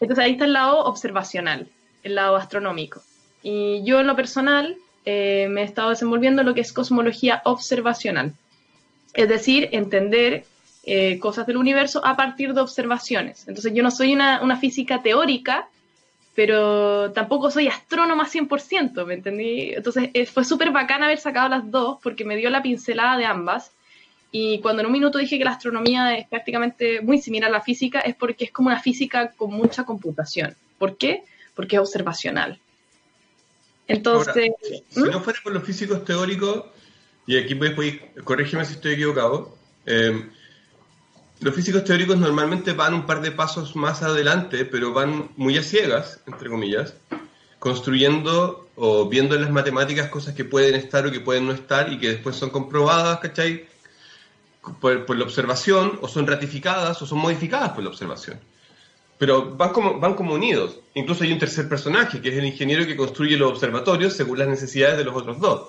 Entonces ahí está el lado observacional, el lado astronómico. Y yo en lo personal eh, me he estado desenvolviendo lo que es cosmología observacional. Es decir, entender eh, cosas del universo a partir de observaciones. Entonces yo no soy una física teórica, pero tampoco soy astrónoma 100%, ¿me entendí? Entonces eh, fue súper bacán haber sacado las dos porque me dio la pincelada de ambas. Y cuando en un minuto dije que la astronomía es prácticamente muy similar a la física, es porque es como una física con mucha computación. ¿Por qué? Porque es observacional. Entonces... si ¿Mm? no fuera por los físicos teóricos, y aquí después, corrígeme si estoy equivocado, eh, los físicos teóricos normalmente van un par de pasos más adelante, pero van muy a ciegas, entre comillas, construyendo o viendo en las matemáticas cosas que pueden estar o que pueden no estar y que después son comprobadas, ¿cachai? Por, la observación, o son ratificadas o son modificadas por la observación. Pero van como, van como unidos. Incluso hay un tercer personaje, que es el ingeniero que construye los observatorios según las necesidades de los otros dos.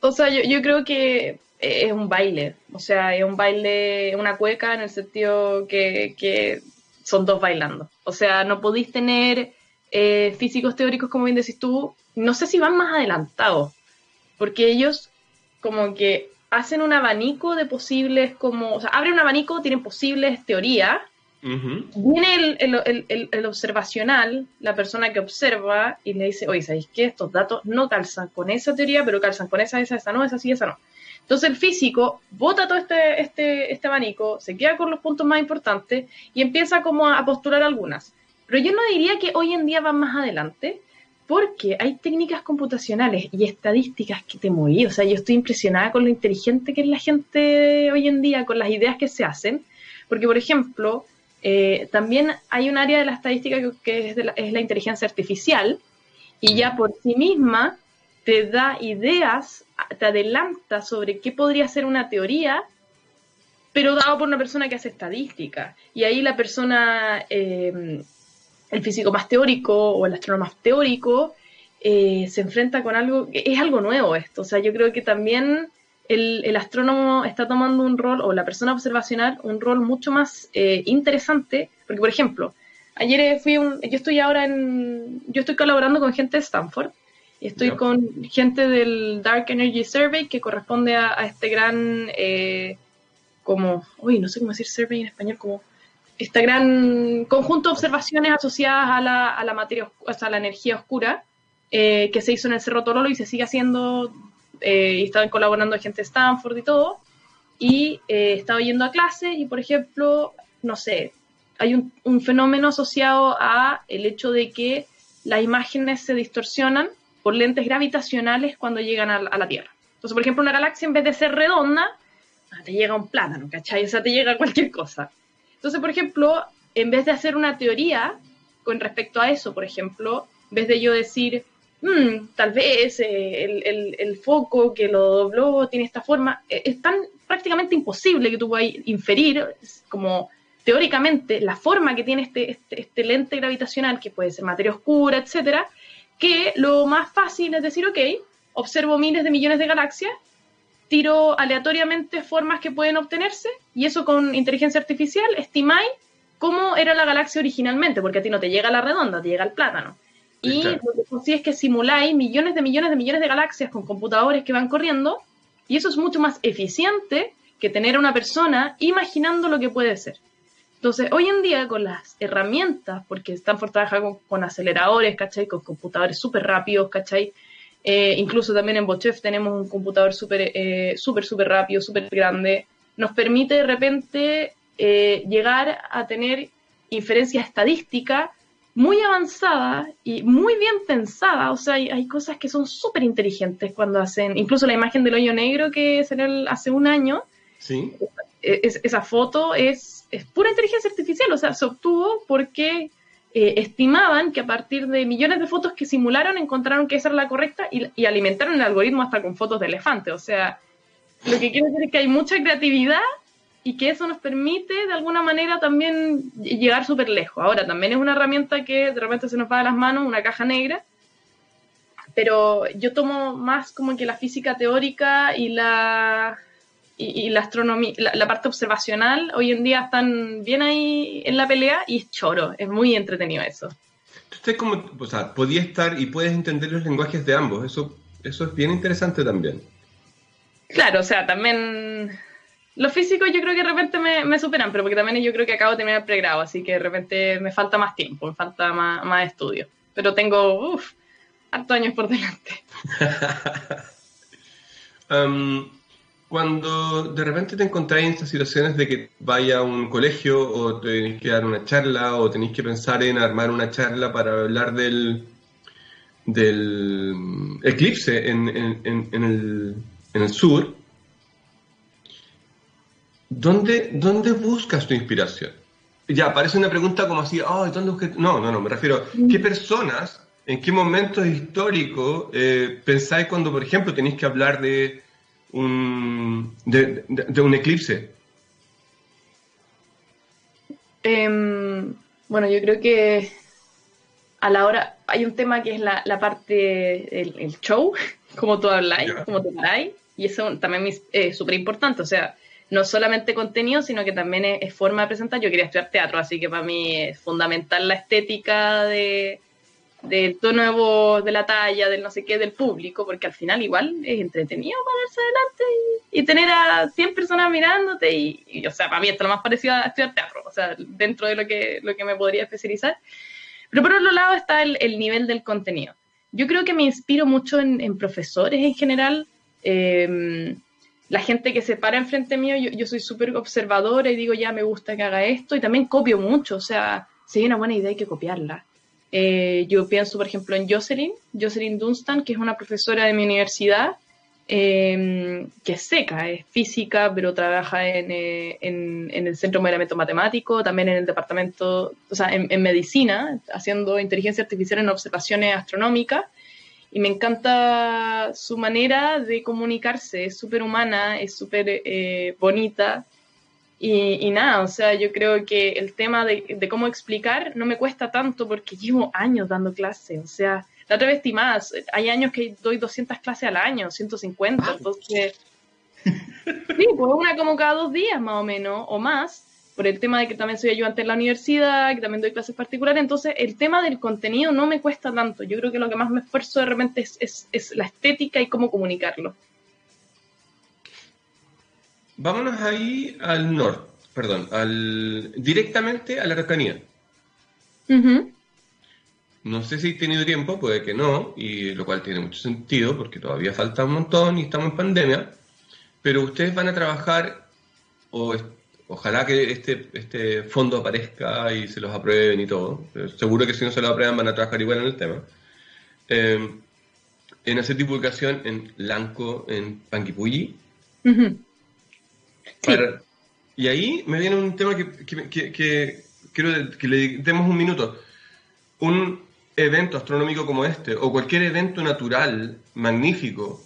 O sea, yo, yo creo que es un baile, o sea, es un baile, una cueca en el sentido que, son dos bailando. O sea, no podéis tener eh, físicos teóricos, como bien decís tú, no sé si van más adelantados, porque ellos como que hacen un abanico de posibles, como, o sea, abren un abanico, tienen posibles teorías, Viene el, observacional, la persona que observa y le dice, oye, ¿sabéis qué? Estos datos no calzan con esa teoría, pero calzan con esa, esa, esa no, esa sí, esa no. Entonces el físico bota todo este, este, este abanico, se queda con los puntos más importantes y empieza como a, postular algunas. Pero yo no diría que hoy en día van más adelante, porque hay técnicas computacionales y estadísticas que te morí. O sea, yo estoy impresionada con lo inteligente que es la gente hoy en día, con las ideas que se hacen. Porque, por ejemplo, eh, también hay un área de la estadística que, es, la inteligencia artificial y ya por sí misma te da ideas, te adelanta sobre qué podría ser una teoría, pero dado por una persona que hace estadística. Y ahí la persona, eh, el físico más teórico o el astrónomo más teórico, eh, se enfrenta con algo, es algo nuevo esto. O sea, yo creo que también el, astrónomo está tomando un rol, o la persona observacional, un rol mucho más eh, interesante, porque por ejemplo, ayer fui un, yo estoy ahora en, yo estoy colaborando con gente de Stanford, Estoy con gente del Dark Energy Survey que corresponde a, este gran, eh, como, uy, no sé cómo decir survey en español, como este gran conjunto de observaciones asociadas a la, a la materia, a la energía oscura, eh, que se hizo en el Cerro Tololo y se sigue haciendo, eh, estaban colaborando gente de Stanford y todo, y he estado yendo a clase y, por ejemplo, no sé, hay un, fenómeno asociado a el hecho de que las imágenes se distorsionan por lentes gravitacionales cuando llegan a, la Tierra. Entonces, por ejemplo, una galaxia en vez de ser redonda, ah, te llega un plátano, ¿cachai? O sea, te llega cualquier cosa. Entonces, por ejemplo, en vez de hacer una teoría con respecto a eso, por ejemplo, en vez de yo decir, hmm, tal vez eh, el, foco que lo dobló tiene esta forma, eh, es tan prácticamente imposible que tú puedas inferir como teóricamente la forma que tiene este, este, este lente gravitacional, que puede ser materia oscura, etcétera, que lo más fácil es decir, ok, observo miles de millones de galaxias, tiro aleatoriamente formas que pueden obtenerse y eso con inteligencia artificial estimáis cómo era la galaxia originalmente, porque a ti no te llega la redonda, te llega el plátano. Y lo que sí es que simuláis millones de millones de millones de galaxias con computadores que van corriendo y eso es mucho más eficiente que tener a una persona imaginando lo que puede ser. Entonces, hoy en día con las herramientas, porque Stanford trabaja con, aceleradores, ¿cachai? Con computadores súper rápidos, ¿cachai? Eh, incluso también en Bochef tenemos un computador súper, eh, súper, súper rápido, súper grande. Nos permite de repente eh, llegar a tener inferencia estadística muy avanzada y muy bien pensada. O sea, hay, cosas que son súper inteligentes cuando hacen, incluso la imagen del hoyo negro que salió hace un año. Sí. esa foto es es pura inteligencia artificial, o sea, se obtuvo porque eh, estimaban que a partir de millones de fotos que simularon encontraron que esa era la correcta y, alimentaron el algoritmo hasta con fotos de elefante. O sea, lo que quiero decir es que hay mucha creatividad y que eso nos permite de alguna manera también llegar súper lejos. Ahora, también es una herramienta que de repente se nos va de las manos, una caja negra, pero yo tomo más como que la física teórica y la y, la astronomía, la, parte observacional hoy en día están bien ahí en la pelea y es choro, es muy entretenido eso. Usted como, o sea, podía estar y puedes entender los lenguajes de ambos, eso Eso es bien interesante también. Claro, o sea, también los físicos yo creo que de repente me, superan, pero porque también yo creo que acabo de terminar el pregrado, así que de repente me falta más tiempo, me falta más, más estudio. Pero tengo, uff, harto años por delante. um, cuando de repente te encontráis en estas situaciones de que vaya a un colegio o tenéis que dar una charla o tenéis que pensar en armar una charla para hablar del, del eclipse en, el, en el sur, ¿dónde, ¿dónde buscas tu inspiración? Ya, parece una pregunta como así, ¿dónde No, no, no, me refiero, ¿qué personas, en qué momento histórico eh, pensáis cuando, por ejemplo, tenéis que hablar de un, de, un eclipse? Em, bueno, yo creo que a la hora, hay un tema que es la, parte, el, el show, como tú habláis, como te paráis, y eso también es súper importante, o sea, no solamente contenido, sino que también es, forma de presentar. Yo quería estudiar teatro, así que para mí es fundamental la estética de, del tono de de la talla, del no sé qué, del público, porque al final igual es entretenido ponerse adelante y, tener a 100 personas mirándote y, o sea, para mí esto es lo más parecido a estudiar teatro, o sea, dentro de lo que, lo que me podría especializar. Pero por otro lado está el, nivel del contenido. Yo creo que me inspiro mucho en, profesores en general. Eh, la gente que se para enfrente mío, yo, soy súper observadora y digo, ya me gusta que haga esto y también copio mucho, o sea, si hay una buena idea hay que copiarla. Eh, yo pienso, por ejemplo, en Jocelyn, Jocelyn Dunstan, que es una profesora de mi universidad, em, que es seca, es física, pero trabaja eh, en, en, el Centro de Modelamiento Matemático, también en el departamento, o sea, en medicina, haciendo inteligencia artificial en observaciones astronómicas y me encanta su manera de comunicarse, es súper humana, es súper eh, bonita. Y, nada, o sea, yo creo que el tema de, cómo explicar no me cuesta tanto porque llevo años dando clases, o sea, la otra vez más, hay años que doy 200 clases al año, 150, entonces... Sí, pues una como cada dos días más o menos, o más, por el tema de que también soy ayudante en la universidad, que también doy clases particulares, entonces el tema del contenido no me cuesta tanto. Yo creo que lo que más me esfuerzo de repente es, la estética y cómo comunicarlo. Vámonos ahí al norte, perdón, al, directamente a la Araucanía. No sé si he tenido tiempo, puede que no, y lo cual tiene mucho sentido porque todavía falta un montón y estamos en pandemia, pero ustedes van a trabajar o Ojalá que este, este fondo aparezca y se los aprueben y todo. seguro que si no se lo aprueban van a trabajar igual en el tema. Eh, en hacer divulgación en Lanco, en Panguipulli. y ahí me viene un tema que, que quiero que le demos un minuto. Un evento astronómico como este, o cualquier evento natural magnífico,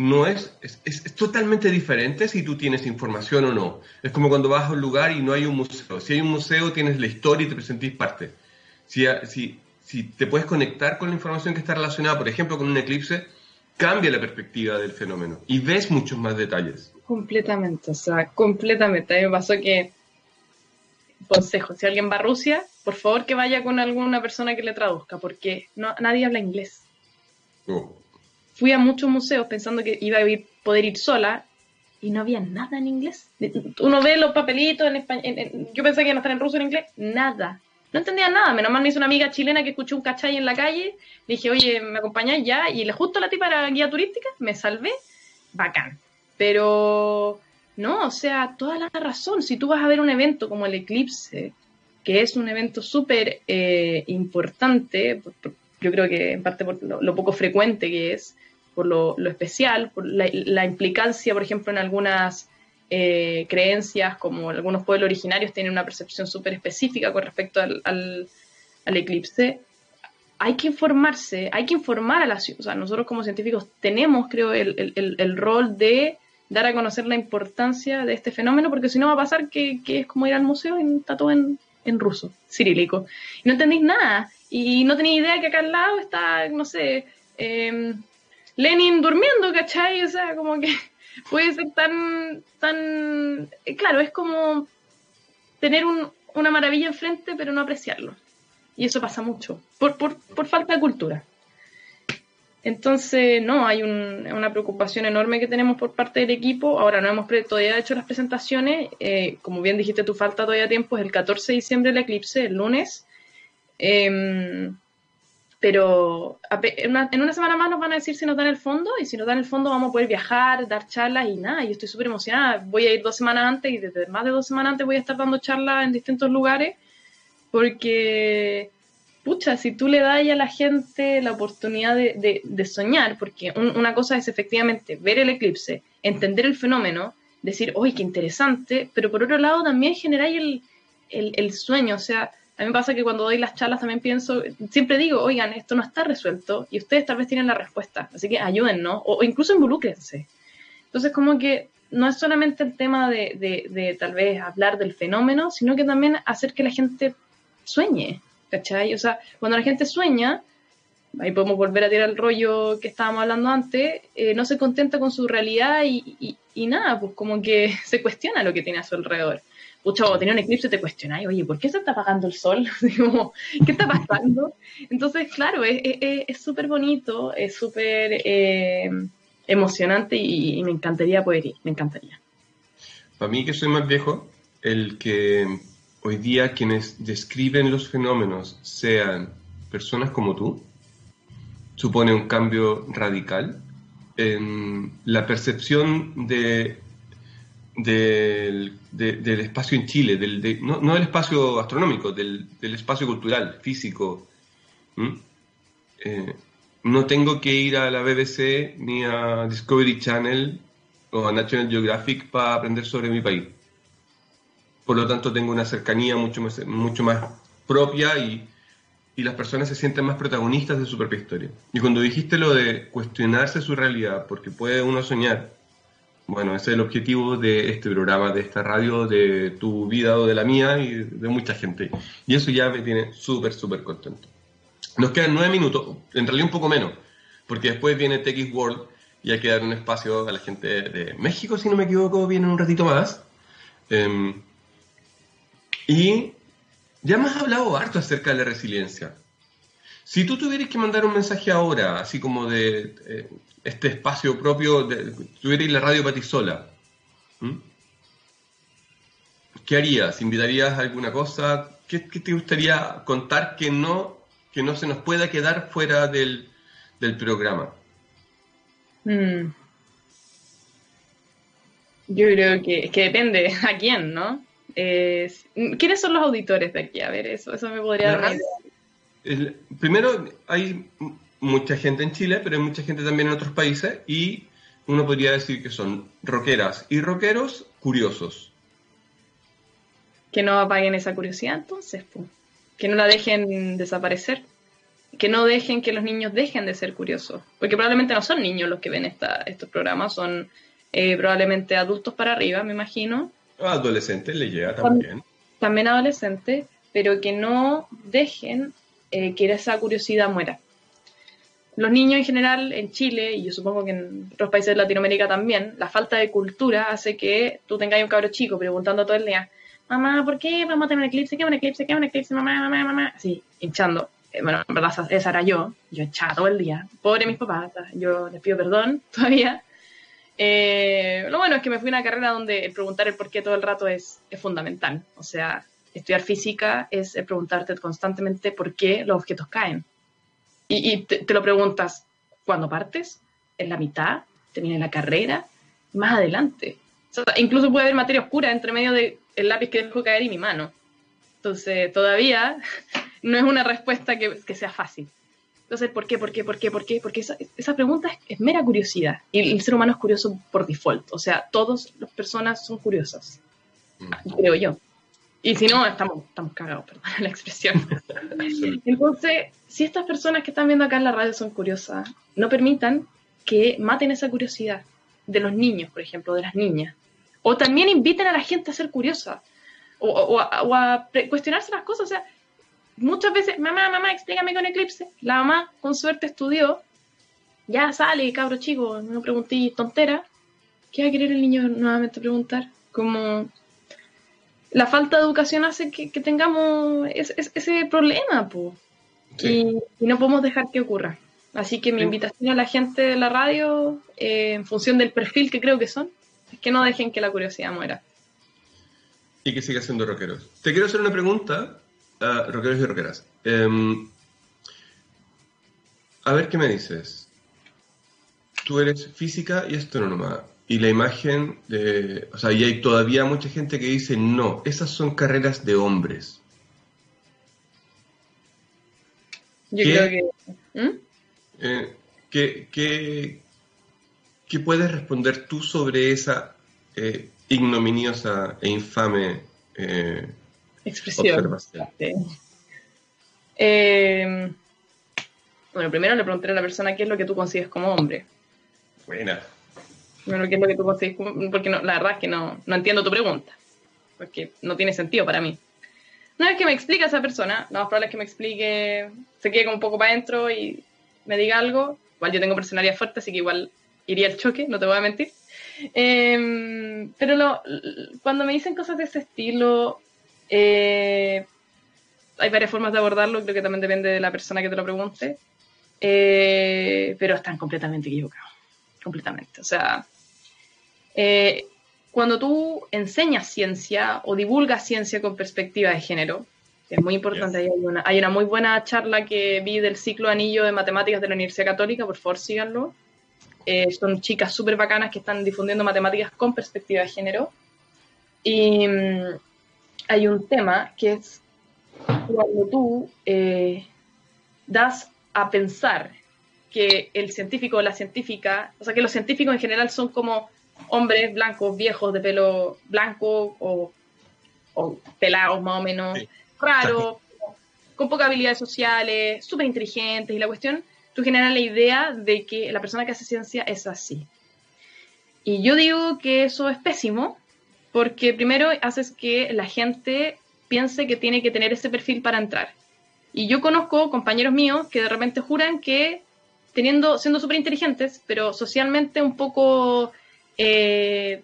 no es es, totalmente diferente si tú tienes información o no. Es como cuando vas a un lugar y no hay un museo. Si hay un museo, tienes la historia y te presentís parte. Si, si, si te puedes conectar con la información que está relacionada, por ejemplo, con un eclipse, cambia la perspectiva del fenómeno y ves muchos más detalles. Completamente, o sea, completamente. A mí me pasó que, consejo, si alguien va a Rusia, por favor que vaya con alguna persona que le traduzca, porque no, nadie habla inglés. Oh fui a muchos museos pensando que iba a poder ir sola y no había nada en inglés. Uno ve los papelitos en español, yo pensé que iban a estar en ruso o en inglés, nada. No entendía nada, menos mal me hizo una amiga chilena que escuchó un cachay en la calle, le dije, oye, ¿me acompañáis ya? Y le justo la tipa era guía turística, me salvé, bacán. Pero no, o sea, toda la razón, si tú vas a ver un evento como el Eclipse, que es un evento súper eh, importante, yo creo que en parte por lo, poco frecuente que es, por lo, especial, la, implicancia, por ejemplo, en algunas eh, creencias, como algunos pueblos originarios tienen una percepción súper específica con respecto al, eclipse, hay que informarse, hay que informar a la ciudad. O sea, nosotros como científicos tenemos, creo, el, rol de dar a conocer la importancia de este fenómeno, porque si no va a pasar que, es como ir al museo y está todo en, ruso, cirílico. Y no entendéis nada. Y no tenéis idea que acá al lado está, no sé, eh, Lenin durmiendo, ¿cachai? O sea, como que puede ser tan, eh, claro, es como tener una maravilla enfrente, pero no apreciarlo. Y eso pasa mucho, por, falta de cultura. Entonces, no, hay una preocupación enorme que tenemos por parte del equipo. Ahora no hemos todavía hecho las presentaciones. Eh, como bien dijiste, tu falta todavía tiempo es el 14 de diciembre el eclipse, el lunes. Em, pero en una, semana más nos van a decir si nos dan el fondo y si nos dan el fondo vamos a poder viajar, dar charlas y nada, yo estoy súper emocionada. Voy a ir dos semanas antes y desde más de dos semanas antes voy a estar dando charlas en distintos lugares porque pucha, si tú le das a la gente la oportunidad de, soñar, porque una cosa es efectivamente ver el eclipse, entender el fenómeno, decir, ¡uy, qué interesante! Pero por otro lado también generar el, el, sueño, o sea, a mí me pasa que cuando doy las charlas también pienso, siempre digo, oigan, esto no está resuelto y ustedes tal vez tienen la respuesta, así que ayúdennos o, o incluso involúcrense. Entonces, como que no es solamente el tema de, de, tal vez hablar del fenómeno, sino que también hacer que la gente sueñe. ¿cachai? O sea, cuando la gente sueña, ahí podemos volver a tirar el rollo que estábamos hablando antes, eh, no se contenta con su realidad y, nada, pues como que se cuestiona lo que tiene a su alrededor. Cuando tiene un eclipse te cuestionáis, oye, ¿por qué se está apagando el sol? ¿Qué está pasando? Entonces, claro, es súper bonito, es súper eh, emocionante y, y me encantaría poder ir, me encantaría. Para mí, que soy más viejo, el que hoy día quienes describen los fenómenos sean personas como tú, supone un cambio radical en la percepción de, del, espacio en Chile, del, no, del espacio astronómico, del, espacio cultural, físico. Eh, no tengo que ir a la BBC ni a Discovery Channel o a National Geographic para aprender sobre mi país por lo tanto tengo una cercanía mucho más, mucho más propia y, y las personas se sienten más protagonistas de su propia historia. Y cuando dijiste lo de cuestionarse su realidad, porque puede uno soñar, bueno, ese es el objetivo de este programa, de esta radio, de tu vida o de la mía y de mucha gente. Y eso ya me tiene súper, súper contento. Nos quedan nueve minutos, en realidad un poco menos, porque después viene TX World y hay que dar un espacio a la gente de México, si no me equivoco, viene un ratito más. Eh, y ya has hablado harto acerca de la resiliencia. Si tú tuvieras que mandar un mensaje ahora, así como de eh, este espacio propio, de, tuvieras la radio para ti sola, ¿qué harías? ¿Invitarías a alguna cosa? ¿Qué, te gustaría contar que no, que no se nos pueda quedar fuera del, programa? Mm. Yo creo que, que depende a quién, ¿no? ¿Quiénes son los auditores de aquí? A ver, eso, eso me podría dar Primero, hay mucha gente en Chile, pero hay mucha gente también en otros países y uno podría decir que son rockeras y rockeros curiosos. Que no apaguen esa curiosidad entonces, que no la dejen desaparecer, que no dejen que los niños dejen de ser curiosos, porque probablemente no son niños los que ven esta, estos programas, son eh, probablemente adultos para arriba, me imagino, Adolescentes le llega también. También adolescentes, pero que no dejen eh, que esa curiosidad muera. Los niños en general en Chile, y yo supongo que en otros países de Latinoamérica también, la falta de cultura hace que tú tengas un cabro chico preguntando todo el día, mamá, ¿por qué vamos a tener un eclipse? ¿Qué es un eclipse? ¿Qué es un eclipse? Mamá, mamá, mamá. Así, hinchando. Eh, bueno, en verdad esa era yo. Yo hinchaba todo el día. Pobre mis papás. Yo les pido perdón todavía. Eh, lo bueno es que me fui a una carrera donde preguntar el por qué todo el rato es, fundamental. O sea, estudiar física es preguntarte constantemente por qué los objetos caen. Y, te, lo preguntas cuando partes, en la mitad, termina la carrera, más adelante. incluso puede haber materia oscura entre medio del lápiz que dejo caer y mi mano. Entonces, todavía no es una respuesta que sea fácil. Entonces, ¿por qué? ¿Por qué? ¿Por qué? ¿Por qué? Porque esa, esa pregunta es, mera curiosidad. Y el ser humano es curioso por default. O sea, todas las personas son curiosas. Mm. Creo yo. Y si no, estamos, estamos cagados, perdón la expresión. Entonces, si estas personas que están viendo acá en la radio son curiosas, no permitan que maten esa curiosidad de los niños, por ejemplo, de las niñas. O también inviten a la gente a ser curiosa. O, o, o a cuestionarse las cosas. O sea, muchas veces, mamá, mamá, explícame con eclipse. La mamá, con suerte, estudió. Ya sale, cabro chico, no pregunté tontera. ¿Qué va a querer el niño nuevamente preguntar? Como la falta de educación hace que, tengamos ese, problema. Y, no podemos dejar que ocurra. Así que mi invitación a la gente de la radio, eh, en función del perfil que creo que son, es que no dejen que la curiosidad muera. Y que siga siendo rockeros. Te quiero hacer una pregunta, a rockeros y rockeras. Em, a ver qué me dices. Tú eres física y astrónoma. Y la imagen de. O sea, y hay todavía mucha gente que dice no, esas son carreras de hombres. Yo creo que. ¿Mm? Eh, ¿qué, qué, puedes responder tú sobre esa eh, ignominiosa e infame eh, expresión? Bueno, primero le pregunté a la persona qué es lo que tú consigues como hombre. Buena. Bueno, qué es lo que tú consigues porque no, la verdad es que no, no entiendo tu pregunta, porque no tiene sentido para mí. Una vez que me explica esa persona, lo más probable es que me explique, se quede como un poco para adentro y me diga algo. Igual yo tengo personalidad fuerte, así que igual iría al choque, no te voy a mentir. Em, pero cuando me dicen cosas de ese estilo, eh, hay varias formas de abordarlo, creo que también depende de la persona que te lo pregunte, eh, pero están completamente equivocados, completamente. O sea, eh, cuando tú enseñas ciencia o divulgas ciencia con perspectiva de género, es muy importante. Hay, una, hay una muy buena charla que vi del ciclo anillo de matemáticas de la Universidad Católica, por favor síganlo. Eh, son chicas súper bacanas que están difundiendo matemáticas con perspectiva de género. Y mm, hay un tema que es cuando tú eh, das a pensar que el científico o la científica, o sea, que los científicos en general son como hombres blancos, viejos, de pelo blanco o, pelados más o menos raro, con pocas habilidades sociales, súper inteligentes y la cuestión, tú generas la idea de que la persona que hace ciencia es así. Y yo digo que eso es pésimo, porque primero haces que la gente piense que tiene que tener ese perfil para entrar. Y yo conozco compañeros míos que de repente juran que teniendo, siendo súper inteligentes, pero socialmente un poco eh,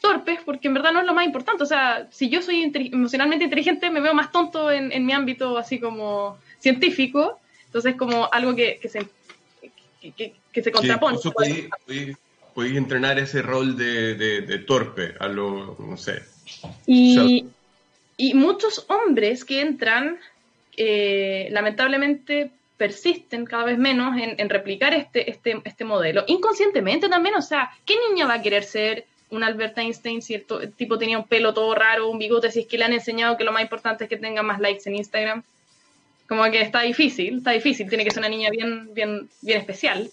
torpes, porque en verdad no es lo más importante. O sea, si yo soy emocionalmente inteligente, me veo más tonto en, mi ámbito así como científico. Entonces, como algo que, se, que, se contrapone. podéis, entrenar ese rol de, torpe a lo, no sé. Y, y muchos hombres que entran, eh, lamentablemente persisten cada vez menos en, en, replicar este, este, este modelo. Inconscientemente también, o sea, ¿qué niña va a querer ser un Albert Einstein, cierto el tipo tenía un pelo todo raro, un bigote, si es que le han enseñado que lo más importante es que tenga más likes en Instagram. Como que está difícil, está difícil, tiene que ser una niña bien, bien, bien especial.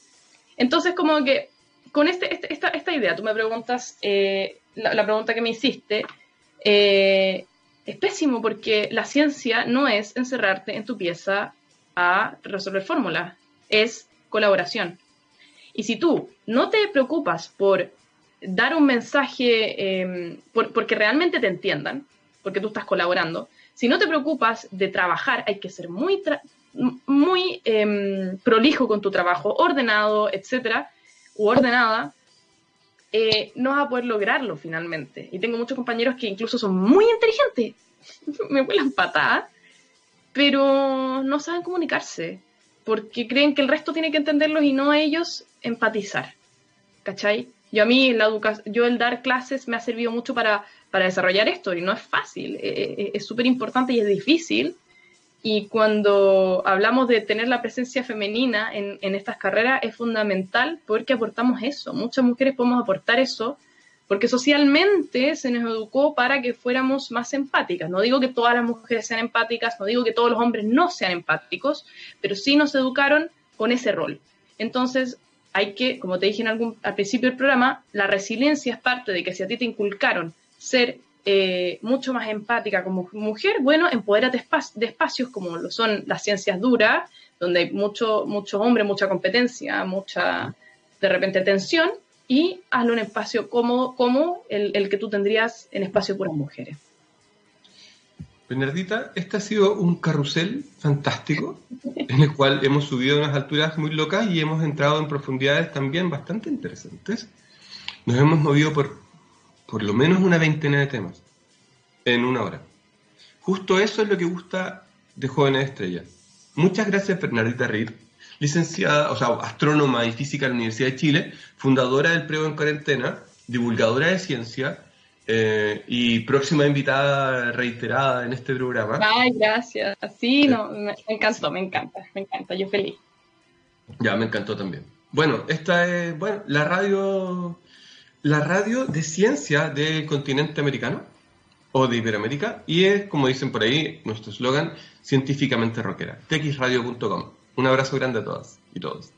Entonces, como que con este, este esta, esta, idea, tú me preguntas, eh, la, pregunta que me hiciste, eh, es pésimo porque la ciencia no es encerrarte en tu pieza a resolver fórmulas, es colaboración. Y si tú no te preocupas por dar un mensaje em, porque realmente te entiendan, porque tú estás colaborando. Si no te preocupas de trabajar, hay que ser muy, muy em, prolijo con tu trabajo, ordenado, etcétera, u ordenada, eh, no vas a poder lograrlo finalmente. Y tengo muchos compañeros que incluso son muy inteligentes, me vuelan patadas, pero no saben comunicarse, porque creen que el resto tiene que entenderlos y no ellos empatizar. ¿Cachai? Yo a mí, la yo el dar clases me ha servido mucho para, para desarrollar esto y no es fácil, eh, eh, es súper importante y es difícil. Y cuando hablamos de tener la presencia femenina en, en estas carreras es fundamental porque aportamos eso. Muchas mujeres podemos aportar eso porque socialmente se nos educó para que fuéramos más empáticas. No digo que todas las mujeres sean empáticas, no digo que todos los hombres no sean empáticos, pero sí nos educaron con ese rol. Entonces, hay que, como te dije en algún, al principio del programa, la resiliencia es parte de que si a ti te inculcaron ser eh, mucho más empática como mujer, bueno, empodérate de espacios como lo son las ciencias duras, donde hay mucho, mucho hombre, mucha competencia, mucha, de repente, tensión, y hazlo en espacio cómodo como el, el que tú tendrías en espacio puras mujeres. Bernardita, este ha sido un carrusel fantástico en el cual hemos subido a unas alturas muy locas y hemos entrado en profundidades también bastante interesantes. Nos hemos movido por por lo menos una veintena de temas en una hora. Justo eso es lo que gusta de Jóvenes Estrellas. Muchas gracias, Bernardita Reed, licenciada, o sea, astrónoma y física de la Universidad de Chile, fundadora del Preo en Cuarentena, divulgadora de ciencia eh, y próxima invitada reiterada en este programa. Ay, gracias. Sí, no, me encantó, me encanta, me encanta, yo feliz. Ya, me encantó también. Bueno, esta es, bueno, la radio, la radio de ciencia del continente americano o de Iberoamérica y es, como dicen por ahí, nuestro eslogan, científicamente rockera, texradio.com. Un abrazo grande a todas y todos.